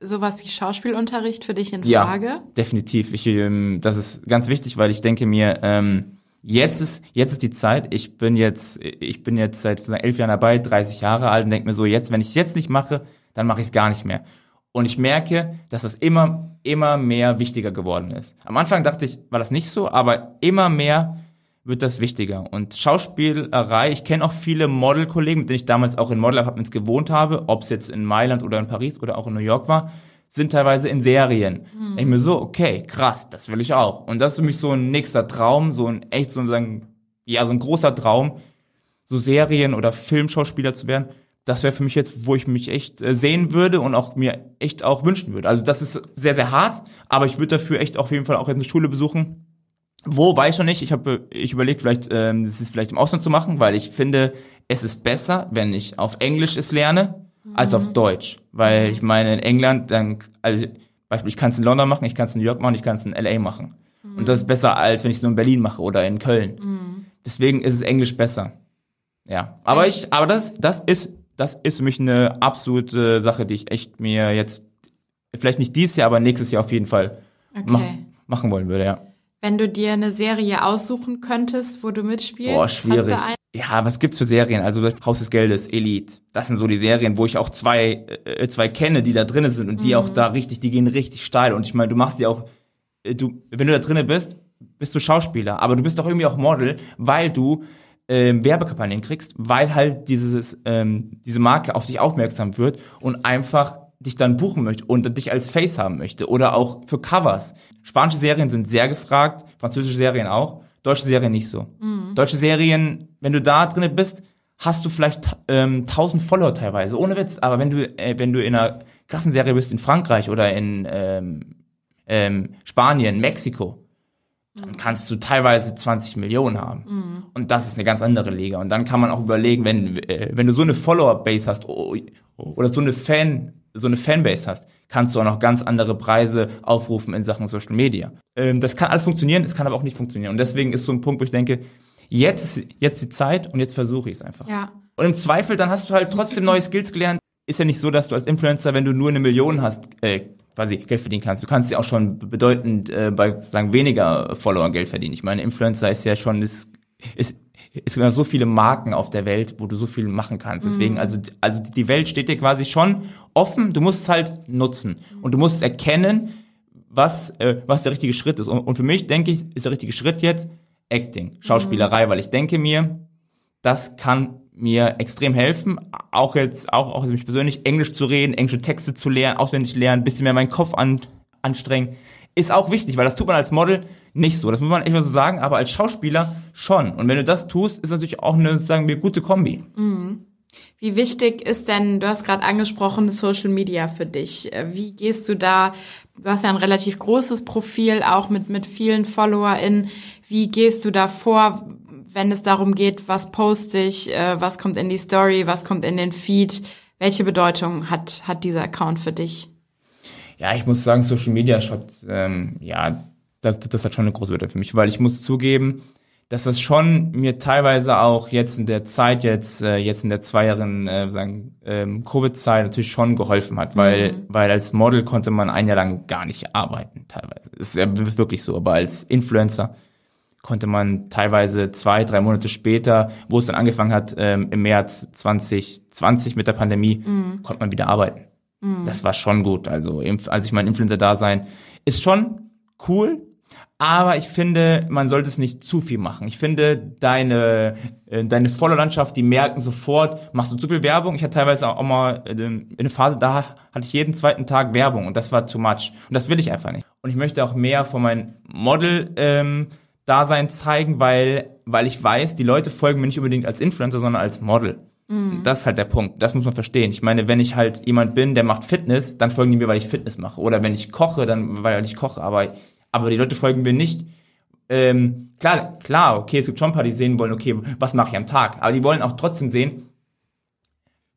sowas wie Schauspielunterricht für dich in Frage? Ja, definitiv. Ich, ähm, das ist ganz wichtig, weil ich denke mir, ähm, jetzt ist, jetzt ist die Zeit. Ich bin jetzt, ich bin jetzt seit elf Jahren dabei, 30 Jahre alt und denke mir so, jetzt, wenn ich jetzt nicht mache, dann mache ich es gar nicht mehr. Und ich merke, dass das immer, immer mehr wichtiger geworden ist. Am Anfang dachte ich, war das nicht so, aber immer mehr wird das wichtiger. Und Schauspielerei, ich kenne auch viele Modelkollegen, mit denen ich damals auch in Model-Apartments gewohnt habe, ob es jetzt in Mailand oder in Paris oder auch in New York war, sind teilweise in Serien. Mhm. Ich mir so, okay, krass, das will ich auch. Und das ist für mich so ein nächster Traum, so ein echt so ein, ja, so ein großer Traum, so Serien- oder Filmschauspieler zu werden. Das wäre für mich jetzt, wo ich mich echt äh, sehen würde und auch mir echt auch wünschen würde. Also das ist sehr, sehr hart, aber ich würde dafür echt auf jeden Fall auch eine Schule besuchen. Wo weiß ich noch nicht. Ich habe ich überlegt, vielleicht ähm, das ist vielleicht im Ausland zu machen, weil ich finde, es ist besser, wenn ich auf Englisch es lerne als auf Deutsch. Weil ich meine, in England, dann, also Beispiel, ich kann es in London machen, ich kann es in New York machen, ich kann es in LA machen. Mhm. Und das ist besser, als wenn ich es nur in Berlin mache oder in Köln. Mhm. Deswegen ist es Englisch besser. Ja. Aber ich, aber das, das ist, das ist für mich eine absolute Sache, die ich echt mir jetzt, vielleicht nicht dieses Jahr, aber nächstes Jahr auf jeden Fall okay. mach, machen wollen würde, ja. Wenn du dir eine Serie aussuchen könntest, wo du mitspielst. Boah, schwierig. Ja, was gibt's für Serien? Also Haus des Geldes, Elite. Das sind so die Serien, wo ich auch zwei, äh, zwei kenne, die da drinnen sind und die mhm. auch da richtig, die gehen richtig steil. Und ich meine, du machst die auch, äh, du, wenn du da drinnen bist, bist du Schauspieler, aber du bist doch irgendwie auch Model, weil du ähm, Werbekampagnen kriegst, weil halt dieses, ähm, diese Marke auf dich aufmerksam wird und einfach dich dann buchen möchte und dich als Face haben möchte oder auch für Covers. Spanische Serien sind sehr gefragt, französische Serien auch, deutsche Serien nicht so. Mhm. Deutsche Serien, wenn du da drin bist, hast du vielleicht ähm, 1000 Follower teilweise, ohne Witz. Aber wenn du äh, wenn du in einer krassen Serie bist in Frankreich oder in ähm, ähm, Spanien, Mexiko, dann kannst du teilweise 20 Millionen haben. Mhm. Und das ist eine ganz andere Liga. Und dann kann man auch überlegen, wenn, äh, wenn du so eine Follower-Base hast oh, oder so eine Fan, so eine Fanbase hast, kannst du auch noch ganz andere Preise aufrufen in Sachen Social Media. Ähm, das kann alles funktionieren, es kann aber auch nicht funktionieren. Und deswegen ist so ein Punkt, wo ich denke, jetzt, jetzt die Zeit und jetzt versuche ich es einfach. Ja. Und im Zweifel, dann hast du halt trotzdem neue Skills gelernt. Ist ja nicht so, dass du als Influencer, wenn du nur eine Million hast, äh, quasi Geld verdienen kannst. Du kannst ja auch schon bedeutend äh, bei sagen weniger Follower Geld verdienen. Ich meine, Influencer ist ja schon ist, ist es gibt so viele Marken auf der Welt, wo du so viel machen kannst. Deswegen, mhm. also, also die Welt steht dir quasi schon offen. Du musst es halt nutzen. Und du musst erkennen, was, äh, was der richtige Schritt ist. Und, und für mich, denke ich, ist der richtige Schritt jetzt Acting, Schauspielerei, mhm. weil ich denke mir, das kann mir extrem helfen, auch jetzt, auch, auch mich persönlich, Englisch zu reden, englische Texte zu lernen, auswendig lernen, bisschen mehr meinen Kopf an, anstrengen, ist auch wichtig, weil das tut man als Model nicht so. Das muss man echt mal so sagen, aber als Schauspieler schon. Und wenn du das tust, ist natürlich auch eine, sagen wir, gute Kombi. Mhm. Wie wichtig ist denn, du hast gerade angesprochen, Social Media für dich. Wie gehst du da, du hast ja ein relativ großes Profil, auch mit, mit vielen FollowerInnen. Wie gehst du da vor, wenn es darum geht, was poste ich, äh, was kommt in die Story, was kommt in den Feed? Welche Bedeutung hat, hat dieser Account für dich? Ja, ich muss sagen, Social Media Shop, ähm, ja, das, das hat schon eine große Bedeutung für mich, weil ich muss zugeben, dass das schon mir teilweise auch jetzt in der Zeit, jetzt, äh, jetzt in der zweijährigen äh, sagen, ähm, Covid-Zeit natürlich schon geholfen hat, weil, mhm. weil als Model konnte man ein Jahr lang gar nicht arbeiten, teilweise. Ist ja wirklich so, aber als Influencer konnte man teilweise zwei, drei Monate später, wo es dann angefangen hat, ähm, im März 2020 mit der Pandemie, mhm. konnte man wieder arbeiten. Mhm. Das war schon gut. Also, also ich mein Influencer-Dasein ist schon cool, aber ich finde, man sollte es nicht zu viel machen. Ich finde, deine, äh, deine Follower-Landschaft, die merken sofort, machst du zu viel Werbung. Ich hatte teilweise auch mal äh, in eine Phase, da hatte ich jeden zweiten Tag Werbung und das war too much. Und das will ich einfach nicht. Und ich möchte auch mehr von meinem Model ähm, Dasein zeigen, weil, weil ich weiß, die Leute folgen mir nicht unbedingt als Influencer, sondern als Model. Mhm. Das ist halt der Punkt. Das muss man verstehen. Ich meine, wenn ich halt jemand bin, der macht Fitness, dann folgen die mir, weil ich Fitness mache. Oder wenn ich koche, dann weil ich koche. Aber, aber die Leute folgen mir nicht. Ähm, klar, klar, okay, es gibt schon ein paar, die sehen wollen, okay, was mache ich am Tag? Aber die wollen auch trotzdem sehen,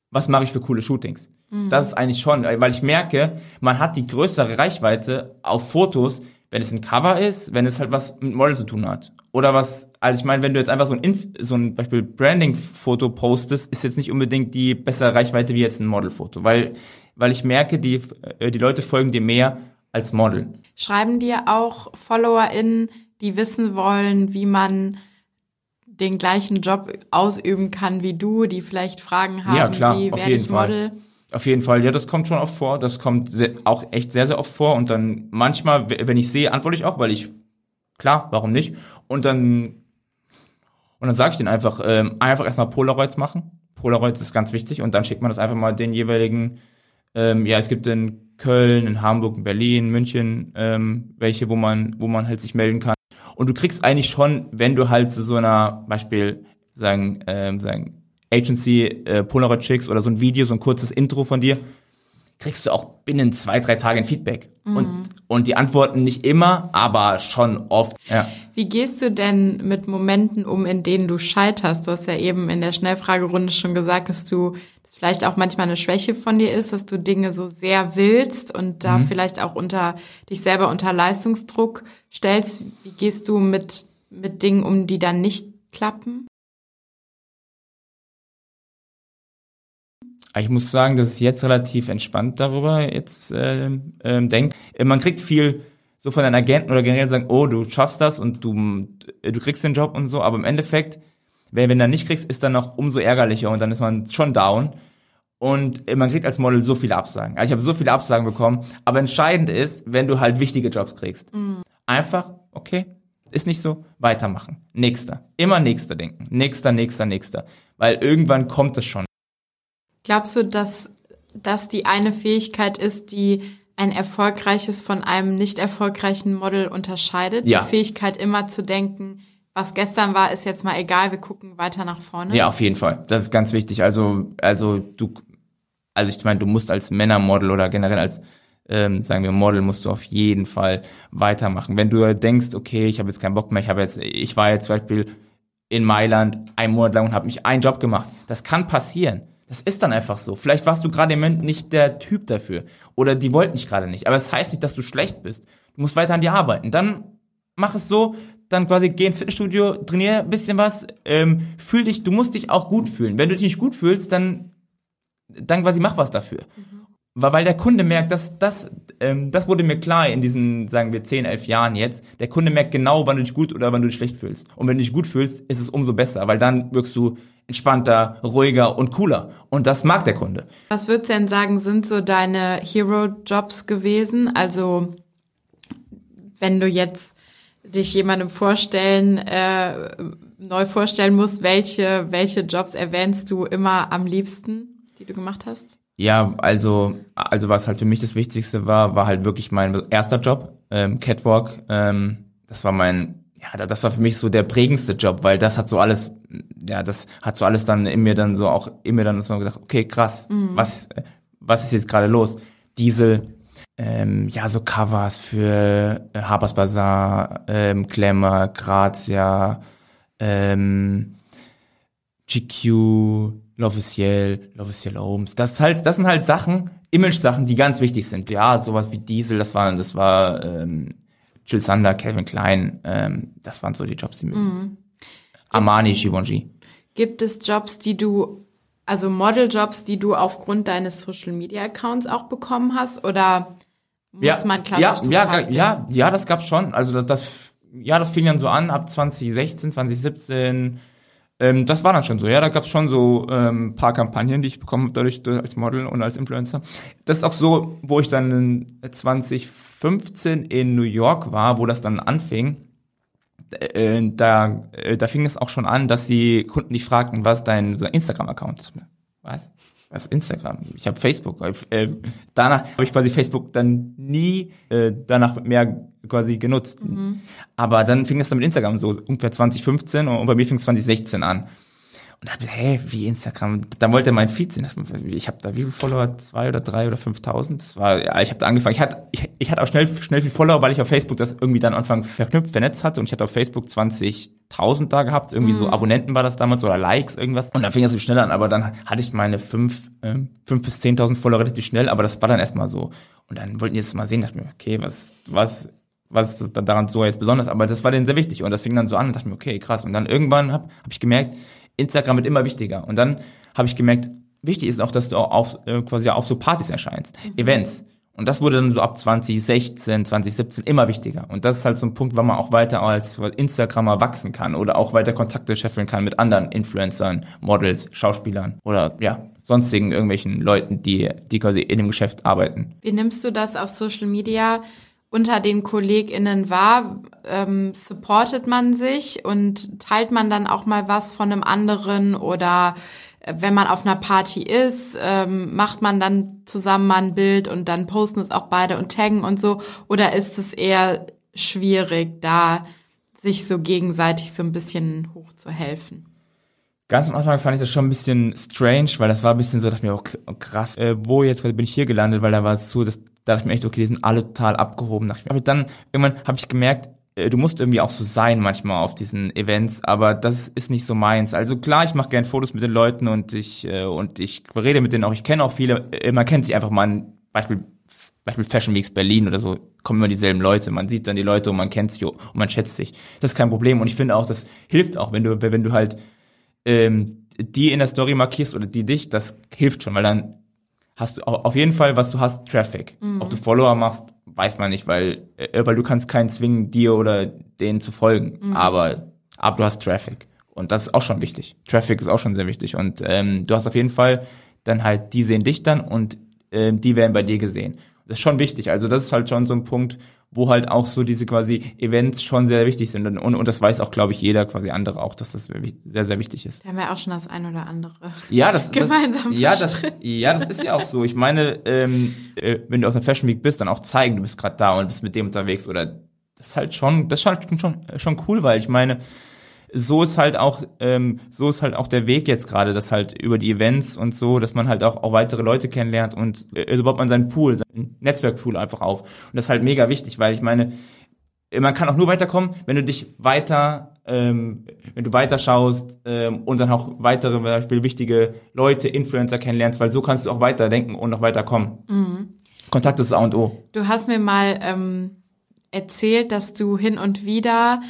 was mache ich für coole Shootings. Mhm. Das ist eigentlich schon, weil ich merke, man hat die größere Reichweite auf Fotos, wenn es ein Cover ist, wenn es halt was mit Model zu tun hat. Oder was, also ich meine, wenn du jetzt einfach so ein, Inf so ein Beispiel Branding-Foto postest, ist jetzt nicht unbedingt die bessere Reichweite wie jetzt ein Model-Foto, weil, weil ich merke, die, äh, die Leute folgen dir mehr als Model. Schreiben dir auch FollowerInnen, die wissen wollen, wie man den gleichen Job ausüben kann wie du, die vielleicht Fragen haben, Ja, klar, wie auf werde jeden ich Fall. Model? Auf jeden Fall, ja, das kommt schon oft vor. Das kommt sehr, auch echt sehr, sehr oft vor. Und dann manchmal, wenn ich sehe, antworte ich auch, weil ich, klar, warum nicht? Und dann, und dann sage ich denen einfach, ähm, einfach erstmal Polaroids machen. Polaroids ist ganz wichtig. Und dann schickt man das einfach mal den jeweiligen, ähm, ja, es gibt in Köln, in Hamburg, in Berlin, München, ähm, welche, wo man, wo man halt sich melden kann. Und du kriegst eigentlich schon, wenn du halt zu so einer, Beispiel, sagen, ähm, sagen, Agency, äh, Polaroid schickst oder so ein Video, so ein kurzes Intro von dir, kriegst du auch binnen zwei, drei Tagen Feedback. Und, und die antworten nicht immer, aber schon oft. Ja. Wie gehst du denn mit Momenten um, in denen du scheiterst? Du hast ja eben in der Schnellfragerunde schon gesagt, dass du vielleicht auch manchmal eine Schwäche von dir ist, dass du Dinge so sehr willst und da vielleicht auch unter dich selber unter Leistungsdruck stellst. Wie gehst du mit mit Dingen um, die dann nicht klappen? Ich muss sagen, dass ich jetzt relativ entspannt darüber jetzt ähm, ähm, denke. Äh, Man kriegt viel so von den Agenten oder generell sagen, oh, du schaffst das und du, äh, du kriegst den Job und so, aber im Endeffekt, wenn, wenn du dann nicht kriegst, ist dann noch umso ärgerlicher und dann ist man schon down. Und man kriegt als Model so viele Absagen. Also ich habe so viele Absagen bekommen, aber entscheidend ist, wenn du halt wichtige Jobs kriegst. Einfach, okay, ist nicht so, weitermachen. Nächster. Immer nächster denken. Nächster, nächster, nächster. Weil irgendwann kommt es schon. Glaubst du, dass das die eine Fähigkeit ist, die ein erfolgreiches von einem nicht erfolgreichen Model unterscheidet? Ja. Die Fähigkeit immer zu denken, was gestern war, ist jetzt mal egal, wir gucken weiter nach vorne. Ja, auf jeden Fall. Das ist ganz wichtig. Also, also du, also ich meine, du musst als Männermodel oder generell als, ähm, sagen wir Model, musst du auf jeden Fall weitermachen. Wenn du denkst, okay, ich habe jetzt keinen Bock mehr, ich habe jetzt, ich war jetzt zum Beispiel in Mailand einen Monat lang und habe mich einen Job gemacht. Das kann passieren. Das ist dann einfach so. Vielleicht warst du gerade im Moment nicht der Typ dafür. Oder die wollten dich gerade nicht. Aber es das heißt nicht, dass du schlecht bist. Du musst weiter an dir arbeiten. Dann mach es so, dann quasi geh ins Fitnessstudio, trainier ein bisschen was, ähm, fühl dich, du musst dich auch gut fühlen. Wenn du dich nicht gut fühlst, dann, dann quasi mach was dafür. Weil, weil der Kunde merkt, dass das, ähm, das wurde mir klar in diesen, sagen wir, 10, 11 Jahren jetzt. Der Kunde merkt genau, wann du dich gut oder wann du dich schlecht fühlst. Und wenn du dich gut fühlst, ist es umso besser, weil dann wirkst du entspannter, ruhiger und cooler. Und das mag der Kunde. Was würdest du denn sagen, sind so deine Hero-Jobs gewesen? Also, wenn du jetzt dich jemandem vorstellen, äh, neu vorstellen musst, welche, welche Jobs erwähnst du immer am liebsten, die du gemacht hast? Ja, also, also was halt für mich das Wichtigste war, war halt wirklich mein erster Job, ähm, Catwalk. Ähm, das war mein, ja, das war für mich so der prägendste Job, weil das hat so alles, ja, das hat so alles dann in mir dann so auch in mir dann so gedacht, okay, krass, was, was ist jetzt gerade los? Diesel, ähm, ja, so Covers für äh, Harper's Bazaar, ähm, Glamour, Grazia, ähm, GQ, L'Officiel, L'Officiel Homes. Das ist halt, das sind halt Sachen, Image-Sachen, die ganz wichtig sind. Ja, sowas wie Diesel, das war, das war ähm, Jill Sander, Calvin Klein, ähm, das waren so die Jobs, die mir. Armani, Givenchy. Gibt es Jobs, die du, also Model-Jobs, die du aufgrund deines Social-Media-Accounts auch bekommen hast? Oder muss man klassisch ja, ja, ja, ja, das gab's schon. Also das, ja, das fing dann so an ab 2016, 2017. Ähm, das war dann schon so. Ja, da gab's schon so ähm, paar Kampagnen, die ich bekommen habe dadurch äh, als Model und als Influencer. Das ist auch so, wo ich dann in 2015 in New York war, wo das dann anfing. Äh, da, äh, da fing es auch schon an, dass die Kunden dich fragten, was dein so Instagram-Account ist. Was? Was ist Instagram? Ich habe Facebook. Äh, danach habe ich quasi Facebook dann nie äh, danach mehr quasi genutzt. Aber dann fing es dann mit Instagram so ungefähr 2015 und bei mir fing es 2016 an. Und dachte, hey, wie Instagram? Dann wollte er mein Feed sehen. Ich habe da wie viele Follower? Zwei oder drei oder 5000? Das war, ja, ich habe da angefangen. Ich hatte, ich, ich hatte auch schnell, schnell viel Follower, weil ich auf Facebook das irgendwie dann Anfang verknüpft, vernetzt hatte. Und ich hatte auf Facebook 20.000 da gehabt. Irgendwie so Abonnenten war das damals oder Likes, irgendwas. Und dann fing das so schnell an. Aber dann hatte ich meine fünf, ähm, fünf bis 10.000 Follower relativ schnell. Aber das war dann erstmal so. Und dann wollten die jetzt mal sehen. Dachte mir, okay, was, was, was ist das daran so jetzt besonders, aber das war denen sehr wichtig und das fing dann so an und dachte mir, okay, krass. Und dann irgendwann habe hab ich gemerkt, Instagram wird immer wichtiger. Und dann habe ich gemerkt, wichtig ist auch, dass du auch auf, äh, quasi auf so Partys erscheinst, mhm. Events. Und das wurde dann so ab 2016, 2017 immer wichtiger. Und das ist halt so ein Punkt, wo man auch weiter als Instagrammer wachsen kann oder auch weiter Kontakte scheffeln kann mit anderen Influencern, Models, Schauspielern oder ja, sonstigen irgendwelchen Leuten, die, die quasi in dem Geschäft arbeiten. Wie nimmst du das auf Social Media unter den KollegInnen wahr? Ähm, supportet man sich und teilt man dann auch mal was von einem anderen oder wenn man auf einer Party ist, ähm, macht man dann zusammen mal ein Bild und dann posten es auch beide und taggen und so? Oder ist es eher schwierig, da sich so gegenseitig so ein bisschen hochzuhelfen? Ganz am Anfang fand ich das schon ein bisschen strange, weil das war ein bisschen so, dachte mir, oh, krass, äh, wo jetzt bin ich hier gelandet, weil da war es so, dass da dachte ich mir echt, okay, die sind alle total abgehoben. Aber dann irgendwann habe ich gemerkt, äh, du musst irgendwie auch so sein manchmal auf diesen Events, aber das ist nicht so meins. Also klar, ich mache gern Fotos mit den Leuten und ich äh, und ich rede mit denen auch. Ich kenne auch viele. Äh, man kennt sich einfach mal. Ein Beispiel Beispiel Fashion Weeks Berlin oder so kommen immer dieselben Leute. Man sieht dann die Leute und man kennt sie und man schätzt sich. Das ist kein Problem und ich finde auch, das hilft auch, wenn du wenn du halt ähm, die in der Story markierst oder die dich, das hilft schon, weil dann hast du auf jeden Fall, was du hast, Traffic. Mhm. Ob du Follower machst, weiß man nicht, weil, äh, weil du kannst keinen zwingen, dir oder denen zu folgen. Mhm. Aber, aber du hast Traffic. Und das ist auch schon wichtig. Traffic ist auch schon sehr wichtig. Und ähm, du hast auf jeden Fall dann halt, die sehen dich dann und ähm, die werden bei dir gesehen. Das ist schon wichtig. Also das ist halt schon so ein Punkt, wo halt auch so diese quasi Events schon sehr wichtig sind. Und, und, und das weiß auch, glaube ich, jeder quasi andere auch, dass das sehr, sehr wichtig ist. Da haben wir auch schon das ein oder andere ja, das, gemeinsam das, ja, das, ja, das ist ja auch so. Ich meine, ähm, äh, wenn du aus der Fashion Week bist, dann auch zeigen, du bist gerade da und bist mit dem unterwegs. Oder das ist halt schon, das ist halt schon, schon cool, weil ich meine, so ist halt auch ähm, so ist halt auch der Weg jetzt gerade, dass halt über die Events und so, dass man halt auch, auch weitere Leute kennenlernt und äh, so baut man seinen Pool, seinen Netzwerkpool einfach auf. Und das ist halt mega wichtig, weil ich meine, man kann auch nur weiterkommen, wenn du dich weiter, ähm, wenn du weiter schaust ähm, und dann auch weitere, zum Beispiel wichtige Leute, Influencer kennenlernst, weil so kannst du auch weiterdenken und noch weiterkommen. Mhm. Kontakt ist A und O. Du hast mir mal ähm, erzählt, dass du hin und wieder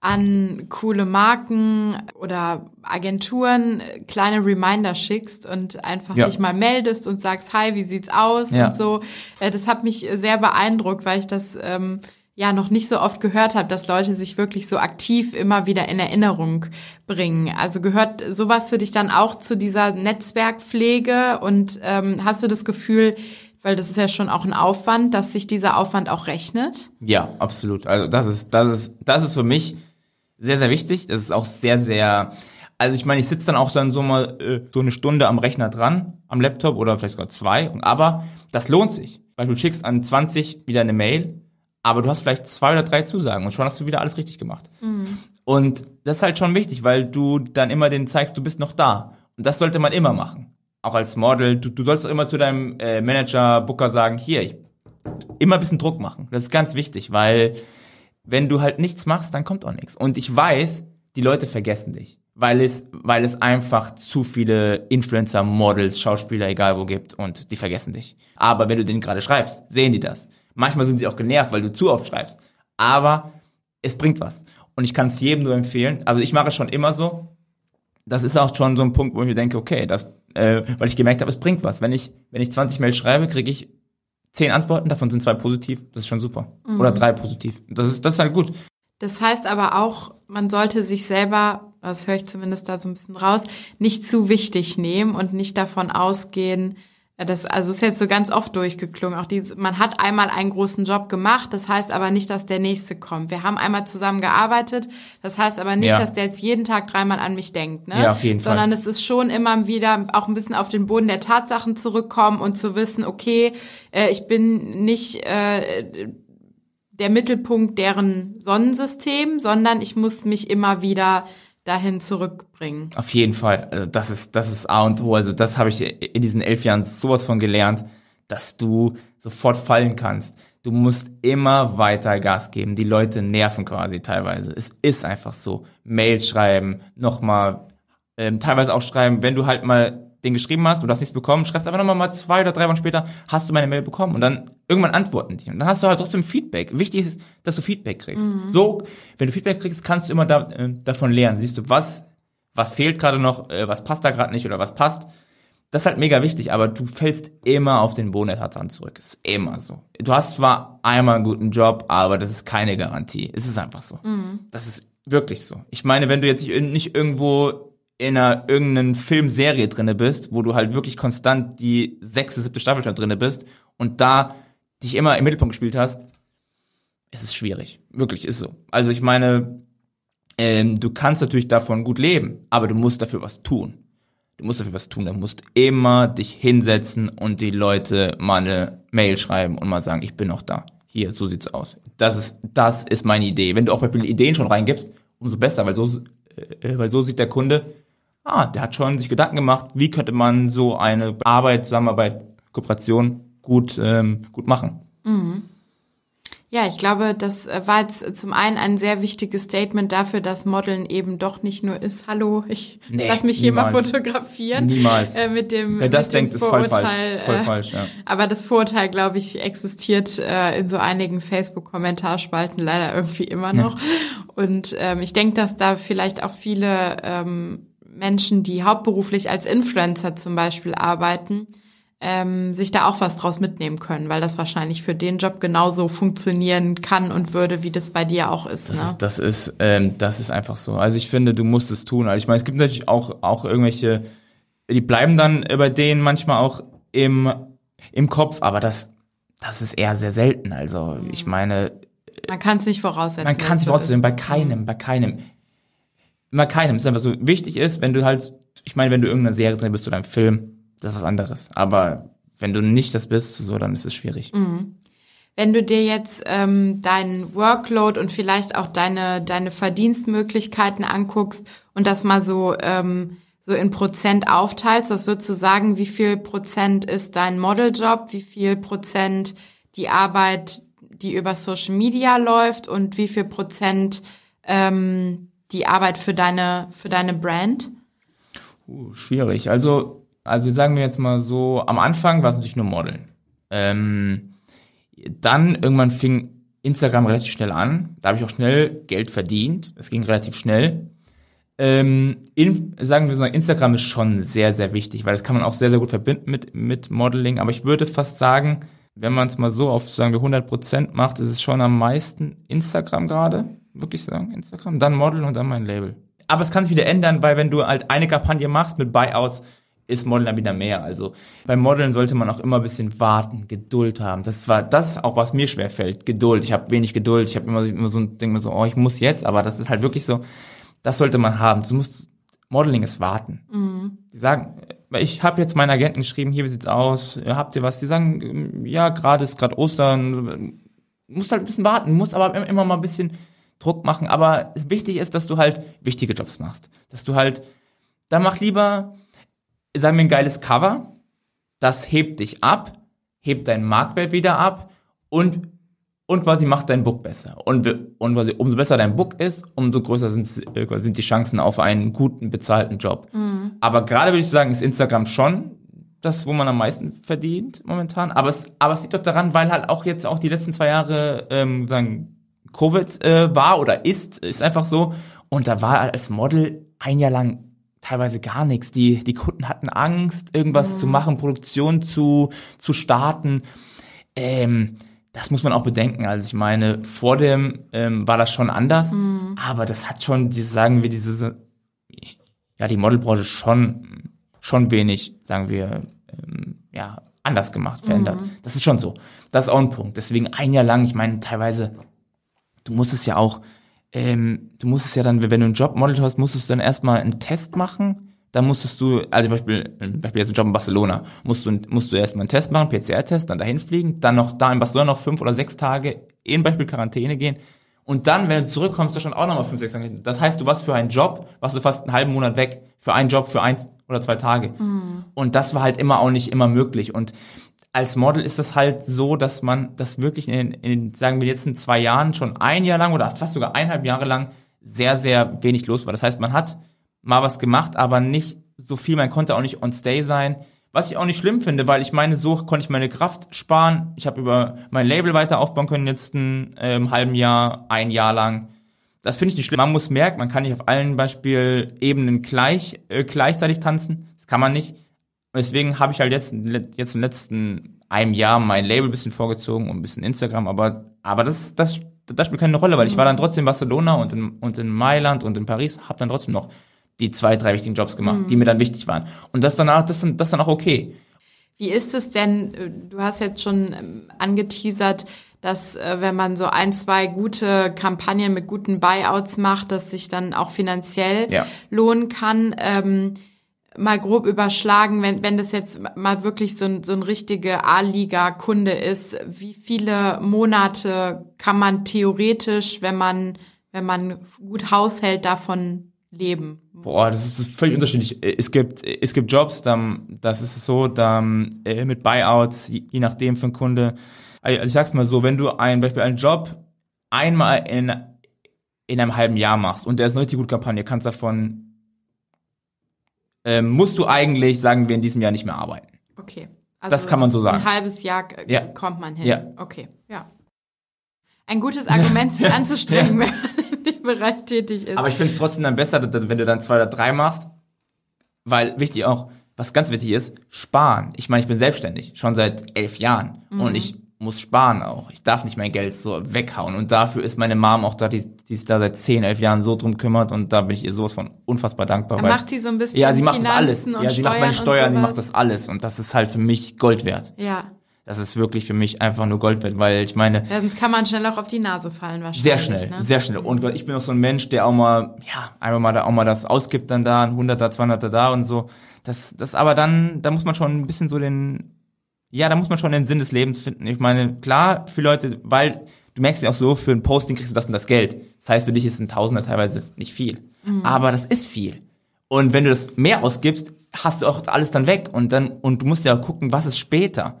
an coole Marken oder Agenturen kleine Reminder schickst und einfach ja. dich mal meldest und sagst, hi, wie sieht's aus ja. und so. Äh, das hat mich sehr beeindruckt, weil ich das ähm, ja noch nicht so oft gehört habe, dass Leute sich wirklich so aktiv immer wieder in Erinnerung bringen. Also gehört sowas für dich dann auch zu dieser Netzwerkpflege und ähm, hast du das Gefühl, weil das ist ja schon auch ein Aufwand, dass sich dieser Aufwand auch rechnet? Ja, absolut. Also das ist das ist das ist für mich sehr, sehr wichtig. Das ist auch sehr, sehr, also ich meine, ich sitze dann auch dann so mal äh, so eine Stunde am Rechner dran, am Laptop oder vielleicht sogar zwei, aber das lohnt sich. Weil du schickst an 20 wieder eine Mail, aber du hast vielleicht zwei oder drei Zusagen und schon hast du wieder alles richtig gemacht. Mhm. Und das ist halt schon wichtig, weil du dann immer den zeigst, du bist noch da. Und das sollte man immer machen. Auch als Model. Du, du sollst auch immer zu deinem äh, Manager, Booker sagen, hier, ich, immer ein bisschen Druck machen. Das ist ganz wichtig, weil wenn du halt nichts machst, dann kommt auch nichts. Und ich weiß, die Leute vergessen dich, weil es, weil es einfach zu viele Influencer, Models, Schauspieler, egal wo gibt und die vergessen dich. Aber wenn du denen gerade schreibst, sehen die das. Manchmal sind sie auch genervt, weil du zu oft schreibst. Aber es bringt was. Und ich kann es jedem nur empfehlen. Also ich mache es schon immer so. Das ist auch schon so ein Punkt, wo ich mir denke, okay, das, äh, weil ich gemerkt habe, es bringt was. Wenn ich, wenn ich 20 Mails schreibe, kriege ich zehn Antworten, davon sind zwei positiv, das ist schon super. Mhm. Oder drei positiv. Das ist, das ist halt gut. Das heißt aber auch, man sollte sich selber, das höre ich zumindest da so ein bisschen raus, nicht zu wichtig nehmen und nicht davon ausgehen, das, also ist jetzt so ganz oft durchgeklungen. Auch diese, man hat einmal einen großen Job gemacht, das heißt aber nicht, dass der nächste kommt. Wir haben einmal zusammen gearbeitet, das heißt aber nicht, ja. dass der jetzt jeden Tag dreimal an mich denkt. Ne? Ja, auf jeden Sondern Fall. es ist schon immer wieder auch ein bisschen auf den Boden der Tatsachen zurückkommen und zu wissen, okay, äh, ich bin nicht äh, der Mittelpunkt deren Sonnensystem, sondern ich muss mich immer wieder dahin zurückbringen. Auf jeden Fall. Also das ist, das ist A und O. Also das habe ich in diesen elf Jahren sowas von gelernt, dass du sofort fallen kannst. Du musst immer weiter Gas geben. Die Leute nerven quasi teilweise. Es ist einfach so. Mail schreiben, nochmal, ähm, teilweise auch schreiben, wenn du halt mal den geschrieben hast und du hast nichts bekommen, schreibst einfach nochmal mal zwei oder drei Wochen später, hast du meine Mail bekommen und dann irgendwann antworten die. Und dann hast du halt trotzdem Feedback. Wichtig ist, dass du Feedback kriegst. Mhm. So, wenn du Feedback kriegst, kannst du immer da, äh, davon lernen. Siehst du, was, was fehlt gerade noch, äh, was passt da gerade nicht oder was passt. Das ist halt mega wichtig, aber du fällst immer auf den Boden der Tatsachen zurück. Das ist immer so. Du hast zwar einmal einen guten Job, aber das ist keine Garantie. Es ist einfach so. Mhm. Das ist wirklich so. Ich meine, wenn du jetzt nicht irgendwo in einer irgendeinen Filmserie drinne bist, wo du halt wirklich konstant die sechste, siebte Staffel schon drinne bist und da dich immer im Mittelpunkt gespielt hast, es ist schwierig. Wirklich, ist so. Also ich meine, ähm, du kannst natürlich davon gut leben, aber du musst dafür was tun. Du musst dafür was tun. Du musst immer dich hinsetzen und die Leute mal eine Mail schreiben und mal sagen, ich bin noch da. Hier, so sieht's aus. Das ist, das ist meine Idee. Wenn du auch bei Ideen schon reingibst, umso besser, weil so, äh, weil so sieht der Kunde, ah, der hat schon sich Gedanken gemacht, wie könnte man so eine Arbeit, Zusammenarbeit, Kooperation gut, ähm, gut machen. Mhm. Ja, ich glaube, das äh, war jetzt zum einen ein sehr wichtiges Statement dafür, dass Modeln eben doch nicht nur ist, hallo, ich nee, lass mich hier mal fotografieren. Niemals. Äh, mit dem, Wer das mit denkt, ist voll falsch. Ist voll äh, falsch ja. Aber das Vorurteil, glaube ich, existiert äh, in so einigen Facebook-Kommentarspalten leider irgendwie immer noch. Ja. Und ähm, ich denke, dass da vielleicht auch viele ähm, Menschen, die hauptberuflich als Influencer zum Beispiel arbeiten, ähm, sich da auch was draus mitnehmen können, weil das wahrscheinlich für den Job genauso funktionieren kann und würde, wie das bei dir auch ist. Das ne? ist, das ist, ähm, das ist einfach so. Also ich finde, du musst es tun. Also ich meine, es gibt natürlich auch auch irgendwelche, die bleiben dann bei denen manchmal auch im im Kopf, aber das das ist eher sehr selten. Also ich mhm. meine, man kann es nicht voraussetzen. Man kann es nicht voraussetzen, bei keinem, bei keinem. Bei keinem. Es ist einfach so wichtig ist, wenn du halt, ich meine, wenn du irgendeine Serie drin bist oder einem Film, das ist was anderes. Aber wenn du nicht das bist, so, dann ist es schwierig. Mhm. Wenn du dir jetzt ähm, deinen Workload und vielleicht auch deine, deine Verdienstmöglichkeiten anguckst und das mal so, ähm, so in Prozent aufteilst, was würdest du sagen, wie viel Prozent ist dein Modeljob, wie viel Prozent die Arbeit, die über Social Media läuft und wie viel Prozent ähm, die Arbeit für deine, für deine Brand? Uh, schwierig. Also also sagen wir jetzt mal so, am Anfang war es natürlich nur Modeln. Ähm, dann irgendwann fing Instagram relativ schnell an. Da habe ich auch schnell Geld verdient. Es ging relativ schnell. Ähm, in, sagen wir so, Instagram ist schon sehr, sehr wichtig, weil das kann man auch sehr, sehr gut verbinden mit, mit Modeling. Aber ich würde fast sagen, wenn man es mal so auf, sagen wir, 100% macht, ist es schon am meisten Instagram gerade. Wirklich sagen, Instagram. Dann Model und dann mein Label. Aber es kann sich wieder ändern, weil wenn du halt eine Kampagne machst mit Buyouts, ist Modeln dann wieder mehr. Also beim Modeln sollte man auch immer ein bisschen warten, Geduld haben. Das war das auch, was mir schwer fällt. Geduld. Ich habe wenig Geduld. Ich habe immer, immer so ein Ding so, oh, ich muss jetzt, aber das ist halt wirklich so, das sollte man haben. Du musst, Modeling ist warten. Mhm. Die sagen, ich habe jetzt meinen Agenten geschrieben, hier, wie sieht's aus? Habt ihr was? Die sagen, ja, gerade ist gerade Ostern. Du musst halt ein bisschen warten, musst aber immer mal ein bisschen Druck machen. Aber wichtig ist, dass du halt wichtige Jobs machst. Dass du halt, da mach lieber sagen wir, ein geiles Cover, das hebt dich ab, hebt deinen Marktwert wieder ab und, und quasi macht dein Book besser. Und, und quasi, umso besser dein Book ist, umso größer sind, äh, sind die Chancen auf einen guten, bezahlten Job. Mhm. Aber gerade würde ich sagen, ist Instagram schon das, wo man am meisten verdient momentan. Aber es, aber es liegt doch daran, weil halt auch jetzt auch die letzten zwei Jahre ähm, sagen, Covid äh, war oder ist, ist einfach so. Und da war als Model ein Jahr lang teilweise gar nichts. Die, die Kunden hatten Angst, irgendwas mhm. zu machen, Produktion zu, zu starten. Ähm, das muss man auch bedenken. Also ich meine, vor dem ähm, war das schon anders, mhm. aber das hat schon, diese, sagen wir, diese, ja, die Modelbranche schon, schon wenig, sagen wir, ähm, ja, anders gemacht, verändert. Mhm. Das ist schon so. Das ist auch ein Punkt. Deswegen ein Jahr lang, ich meine, teilweise, du musst es ja auch, ähm, du musstest ja dann, wenn du einen Jobmodel hast, musstest du dann erstmal einen Test machen. Dann musstest du, also Beispiel, Beispiel jetzt ein Job in Barcelona, musst du, musst du erstmal einen Test machen, PCR-Test, dann dahin fliegen, dann noch da in Barcelona noch fünf oder sechs Tage in Beispiel Quarantäne gehen. Und dann, wenn du zurückkommst, du schon auch nochmal fünf, sechs Tage. Das heißt, du warst für einen Job, warst du fast einen halben Monat weg. Für einen Job, für eins oder zwei Tage. Mhm. Und das war halt immer auch nicht immer möglich. Und als Model ist das halt so, dass man das wirklich in, in sagen wir, letzten zwei Jahren schon ein Jahr lang oder fast sogar eineinhalb Jahre lang sehr, sehr wenig los war. Das heißt, man hat mal was gemacht, aber nicht so viel, man konnte auch nicht on stay sein. Was ich auch nicht schlimm finde, weil ich meine, so konnte ich meine Kraft sparen. Ich habe über mein Label weiter aufbauen können im letzten ähm, halben Jahr, ein Jahr lang. Das finde ich nicht schlimm. Man muss merken, man kann nicht auf allen Beispielebenen gleich, äh, gleichzeitig tanzen. Das kann man nicht. Deswegen habe ich halt jetzt, jetzt im letzten einem Jahr mein Label ein bisschen vorgezogen und ein bisschen Instagram, aber, aber das, das, das spielt keine Rolle, weil ich war dann trotzdem in Barcelona und in, und in Mailand und in Paris, habe dann trotzdem noch die zwei, drei wichtigen Jobs gemacht, mhm. die mir dann wichtig waren. Und das danach, das, das ist dann auch okay. Wie ist es denn, äh, du hast jetzt schon ähm, angeteasert, dass äh, wenn man so ein, zwei gute Kampagnen mit guten Buyouts macht, dass sich dann auch finanziell ja. lohnen kann. Ähm, mal grob überschlagen, wenn, wenn das jetzt mal wirklich so ein, so ein richtige A-Liga-Kunde ist, wie viele Monate kann man theoretisch, wenn man, wenn man gut haushält, davon leben? Boah, das ist völlig unterschiedlich. Es gibt, es gibt Jobs, dann, das ist so, dann, äh, mit Buyouts, je nachdem für einen Kunde. Also ich sag's mal so, wenn du ein, Beispiel einen Job einmal in, in einem halben Jahr machst und der ist eine richtig gute Kampagne, kannst davon ähm, musst du eigentlich, sagen wir, in diesem Jahr nicht mehr arbeiten. Okay. Also das kann man so sagen. Ein halbes Jahr ja. kommt man hin. Ja. Okay, ja. Ein gutes Argument, sich anzustrengen, wenn man in dem Bereich tätig ist. Aber ich finde es trotzdem dann besser, wenn du dann zwei oder drei machst, weil wichtig auch, was ganz wichtig ist, sparen. Ich meine, ich bin selbstständig, schon seit elf Jahren. Mhm. Und ich muss sparen auch. Ich darf nicht mein Geld so weghauen. Und dafür ist meine Mom auch da, die, die sich da seit 10, 11 Jahren so drum kümmert. Und da bin ich ihr sowas von unfassbar dankbar. Weil, macht sie so ein bisschen Ja, sie macht Finanzen das alles. Ja, sie Steuern macht meine Steuern, sie macht das alles. Und das ist halt für mich Gold wert. Ja. Das ist wirklich für mich einfach nur Gold wert, weil ich meine. Ja, sonst kann man schnell auch auf die Nase fallen wahrscheinlich. Sehr schnell, ne? sehr schnell. Und ich bin auch so ein Mensch, der auch mal, ja, einmal mal da auch mal das ausgibt dann da, ein Hunderter, Zweihunderter da und so. Das, das aber dann, da muss man schon ein bisschen so den, ja, da muss man schon den Sinn des Lebens finden. Ich meine, klar, für Leute, weil du merkst ja auch so, für ein Posting kriegst du das und das Geld. Das heißt, für dich ist ein Tausender teilweise nicht viel. Mhm. Aber das ist viel. Und wenn du das mehr ausgibst, hast du auch alles dann weg. Und dann, und du musst ja gucken, was ist später.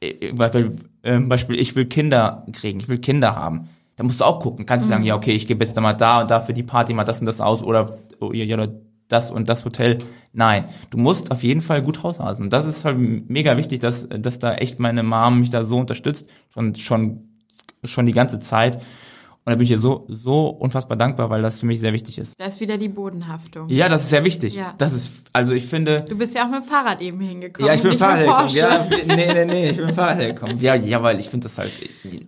Äh, Beispiel, äh, Beispiel, ich will Kinder kriegen, ich will Kinder haben. Da musst du auch gucken. Kannst du mhm. sagen, ja, okay, ich gebe jetzt da mal da und da für die Party mal das und das aus oder, oder das und das Hotel. Nein, du musst auf jeden Fall gut haushalten. Und das ist halt mega wichtig, dass, dass da echt meine Mom mich da so unterstützt, schon, schon, schon die ganze Zeit. Und da bin ich ihr so, so unfassbar dankbar, weil das für mich sehr wichtig ist. Da ist wieder die Bodenhaftung. Ja, das ist sehr wichtig. Ja. Das ist, also ich finde. Du bist ja auch mit dem Fahrrad eben hingekommen. Ja, ich bin mit Fahrrad hergekommen. Ja, nee, nee, nee, ich bin mit Fahrrad hergekommen. Ja, ja, weil ich finde das halt,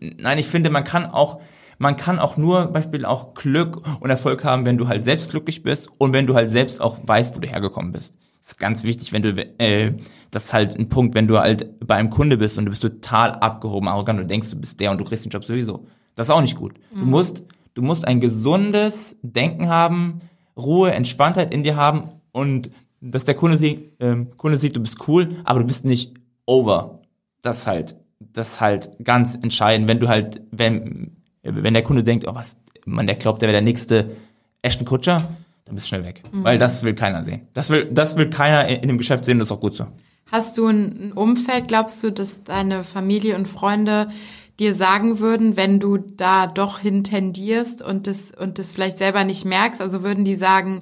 nein, ich finde, man kann auch, man kann auch nur Beispiel auch Glück und Erfolg haben, wenn du halt selbst glücklich bist und wenn du halt selbst auch weißt, wo du hergekommen bist. Das ist ganz wichtig, wenn du, äh, das ist halt ein Punkt, wenn du halt bei einem Kunde bist und du bist total abgehoben, arrogant und denkst, du bist der und du kriegst den Job sowieso. Das ist auch nicht gut. Mhm. Du musst, du musst ein gesundes Denken haben, Ruhe, Entspanntheit in dir haben und dass der Kunde sieht, äh, Kunde sieht, du bist cool, aber du bist nicht over. Das ist halt, das ist halt ganz entscheidend, wenn du halt, wenn, wenn der Kunde denkt, oh was, man, der glaubt, der wäre der nächste Ashton Kutscher, dann bist du schnell weg. Mhm. Weil das will keiner sehen. Das will, das will keiner in, in dem Geschäft sehen, das ist auch gut so. Hast du ein Umfeld, glaubst du, dass deine Familie und Freunde dir sagen würden, wenn du da doch hintendierst und das, und das vielleicht selber nicht merkst? Also würden die sagen,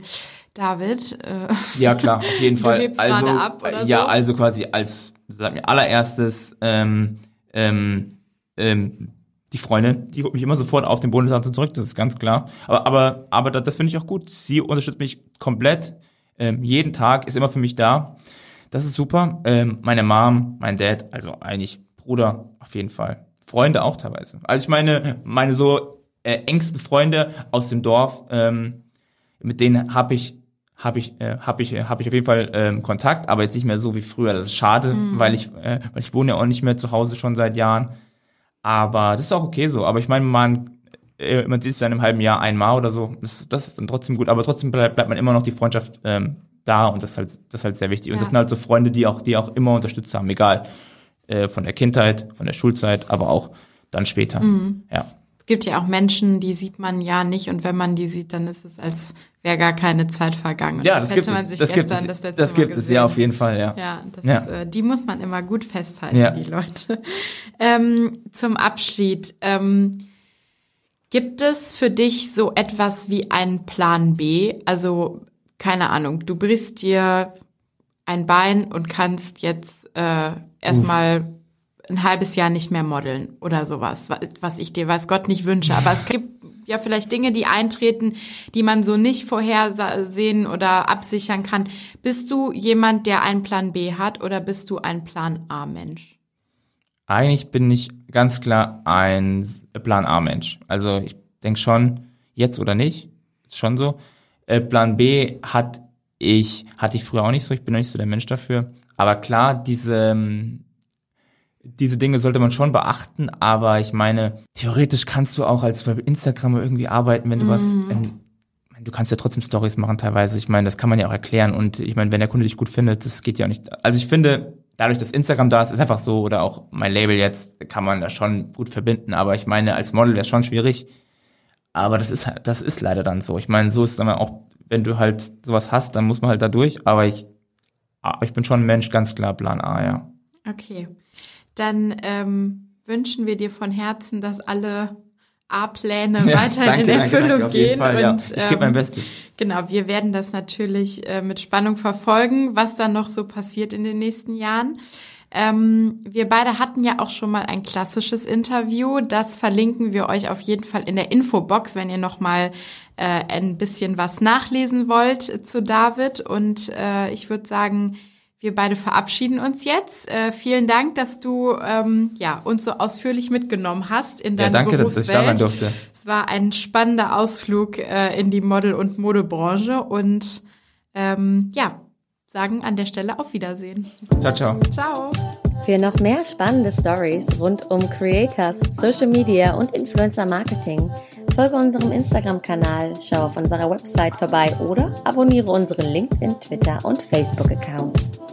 David, äh, ja klar, auf jeden Fall. also ab oder ja, so? also quasi als sag mir allererstes ähm, ähm, ähm, die Freundin, die holt mich immer sofort auf den Bundesland zurück, das ist ganz klar. Aber, aber, aber das, das finde ich auch gut. Sie unterstützt mich komplett. Ähm, jeden Tag ist immer für mich da. Das ist super. Ähm, meine Mom, mein Dad, also eigentlich Bruder auf jeden Fall. Freunde auch teilweise. Also ich meine, meine so äh, engsten Freunde aus dem Dorf, ähm, mit denen habe ich habe ich äh, habe ich habe ich auf jeden Fall ähm, Kontakt, aber jetzt nicht mehr so wie früher. Das ist schade, mhm. weil ich äh, weil ich wohne ja auch nicht mehr zu Hause schon seit Jahren. Aber das ist auch okay so. Aber ich meine, man, äh, man sieht es ja in einem halben Jahr einmal oder so. Das, das ist dann trotzdem gut. Aber trotzdem bleibt, bleibt man immer noch die Freundschaft ähm, da und das ist halt, das ist halt sehr wichtig. Und das sind halt so Freunde, die auch, die auch immer unterstützt haben, egal äh, von der Kindheit, von der Schulzeit, aber auch dann später. Mhm. Ja. Es gibt ja auch Menschen, die sieht man ja nicht und wenn man die sieht, dann ist es, als wäre gar keine Zeit vergangen. ja, das, gibt es. Das gibt es. Das, das gibt es, ja, auf jeden Fall, ja. Ja, das ja. Ist, äh, die muss man immer gut festhalten, ja. die Leute. Ähm, zum Abschied. Ähm, gibt es für dich so etwas wie einen Plan B? Also, keine Ahnung, du brichst dir ein Bein und kannst jetzt äh, erstmal ein halbes Jahr nicht mehr modeln oder sowas, was ich dir weiß Gott nicht wünsche. Aber es gibt ja vielleicht Dinge, die eintreten, die man so nicht vorhersehen oder absichern kann. Bist du jemand, der einen Plan B hat oder bist du ein Plan A Mensch? Eigentlich bin ich ganz klar ein Plan A Mensch. Also ich denke schon, jetzt oder nicht, schon so. Äh, Plan B hat ich, hatte ich früher auch nicht so, ich bin nicht so der Mensch dafür. Aber klar, diese, ähm, diese Dinge sollte man schon beachten, aber ich meine, theoretisch kannst du auch als Instagram irgendwie arbeiten, wenn du mhm. was, wenn, du kannst ja trotzdem Stories machen teilweise. Ich meine, das kann man ja auch erklären und ich meine, wenn der Kunde dich gut findet, das geht ja auch nicht. Also ich finde, dadurch, dass Instagram da ist, ist einfach so oder auch mein Label jetzt, kann man das schon gut verbinden, aber ich meine, als Model wäre es schon schwierig. Aber das ist das ist leider dann so. Ich meine, so ist dann auch, wenn du halt sowas hast, dann muss man halt da durch, aber ich, ich bin schon ein Mensch, ganz klar Plan A, ja. Okay dann ähm, wünschen wir dir von Herzen, dass alle A-Pläne ja, weiterhin danke, in Erfüllung danke, danke, gehen. Fall, und, ja. Ich gebe mein ähm, Bestes. Genau, wir werden das natürlich äh, mit Spannung verfolgen, was da noch so passiert in den nächsten Jahren. Ähm, wir beide hatten ja auch schon mal ein klassisches Interview. Das verlinken wir euch auf jeden Fall in der Infobox, wenn ihr noch mal äh, ein bisschen was nachlesen wollt zu David. Und äh, ich würde sagen, wir beide verabschieden uns jetzt. Äh, vielen Dank, dass du ähm, ja, uns so ausführlich mitgenommen hast in deiner ja, danke, Berufswelt. dass ich da sein durfte. Es war ein spannender Ausflug äh, in die Model- und Modebranche und ähm, ja, sagen an der Stelle auf Wiedersehen. Ciao, ciao. Ciao. Für noch mehr spannende Stories rund um Creators, Social Media und Influencer Marketing folge unserem Instagram-Kanal, schau auf unserer Website vorbei oder abonniere unseren LinkedIn, Twitter und Facebook-Account.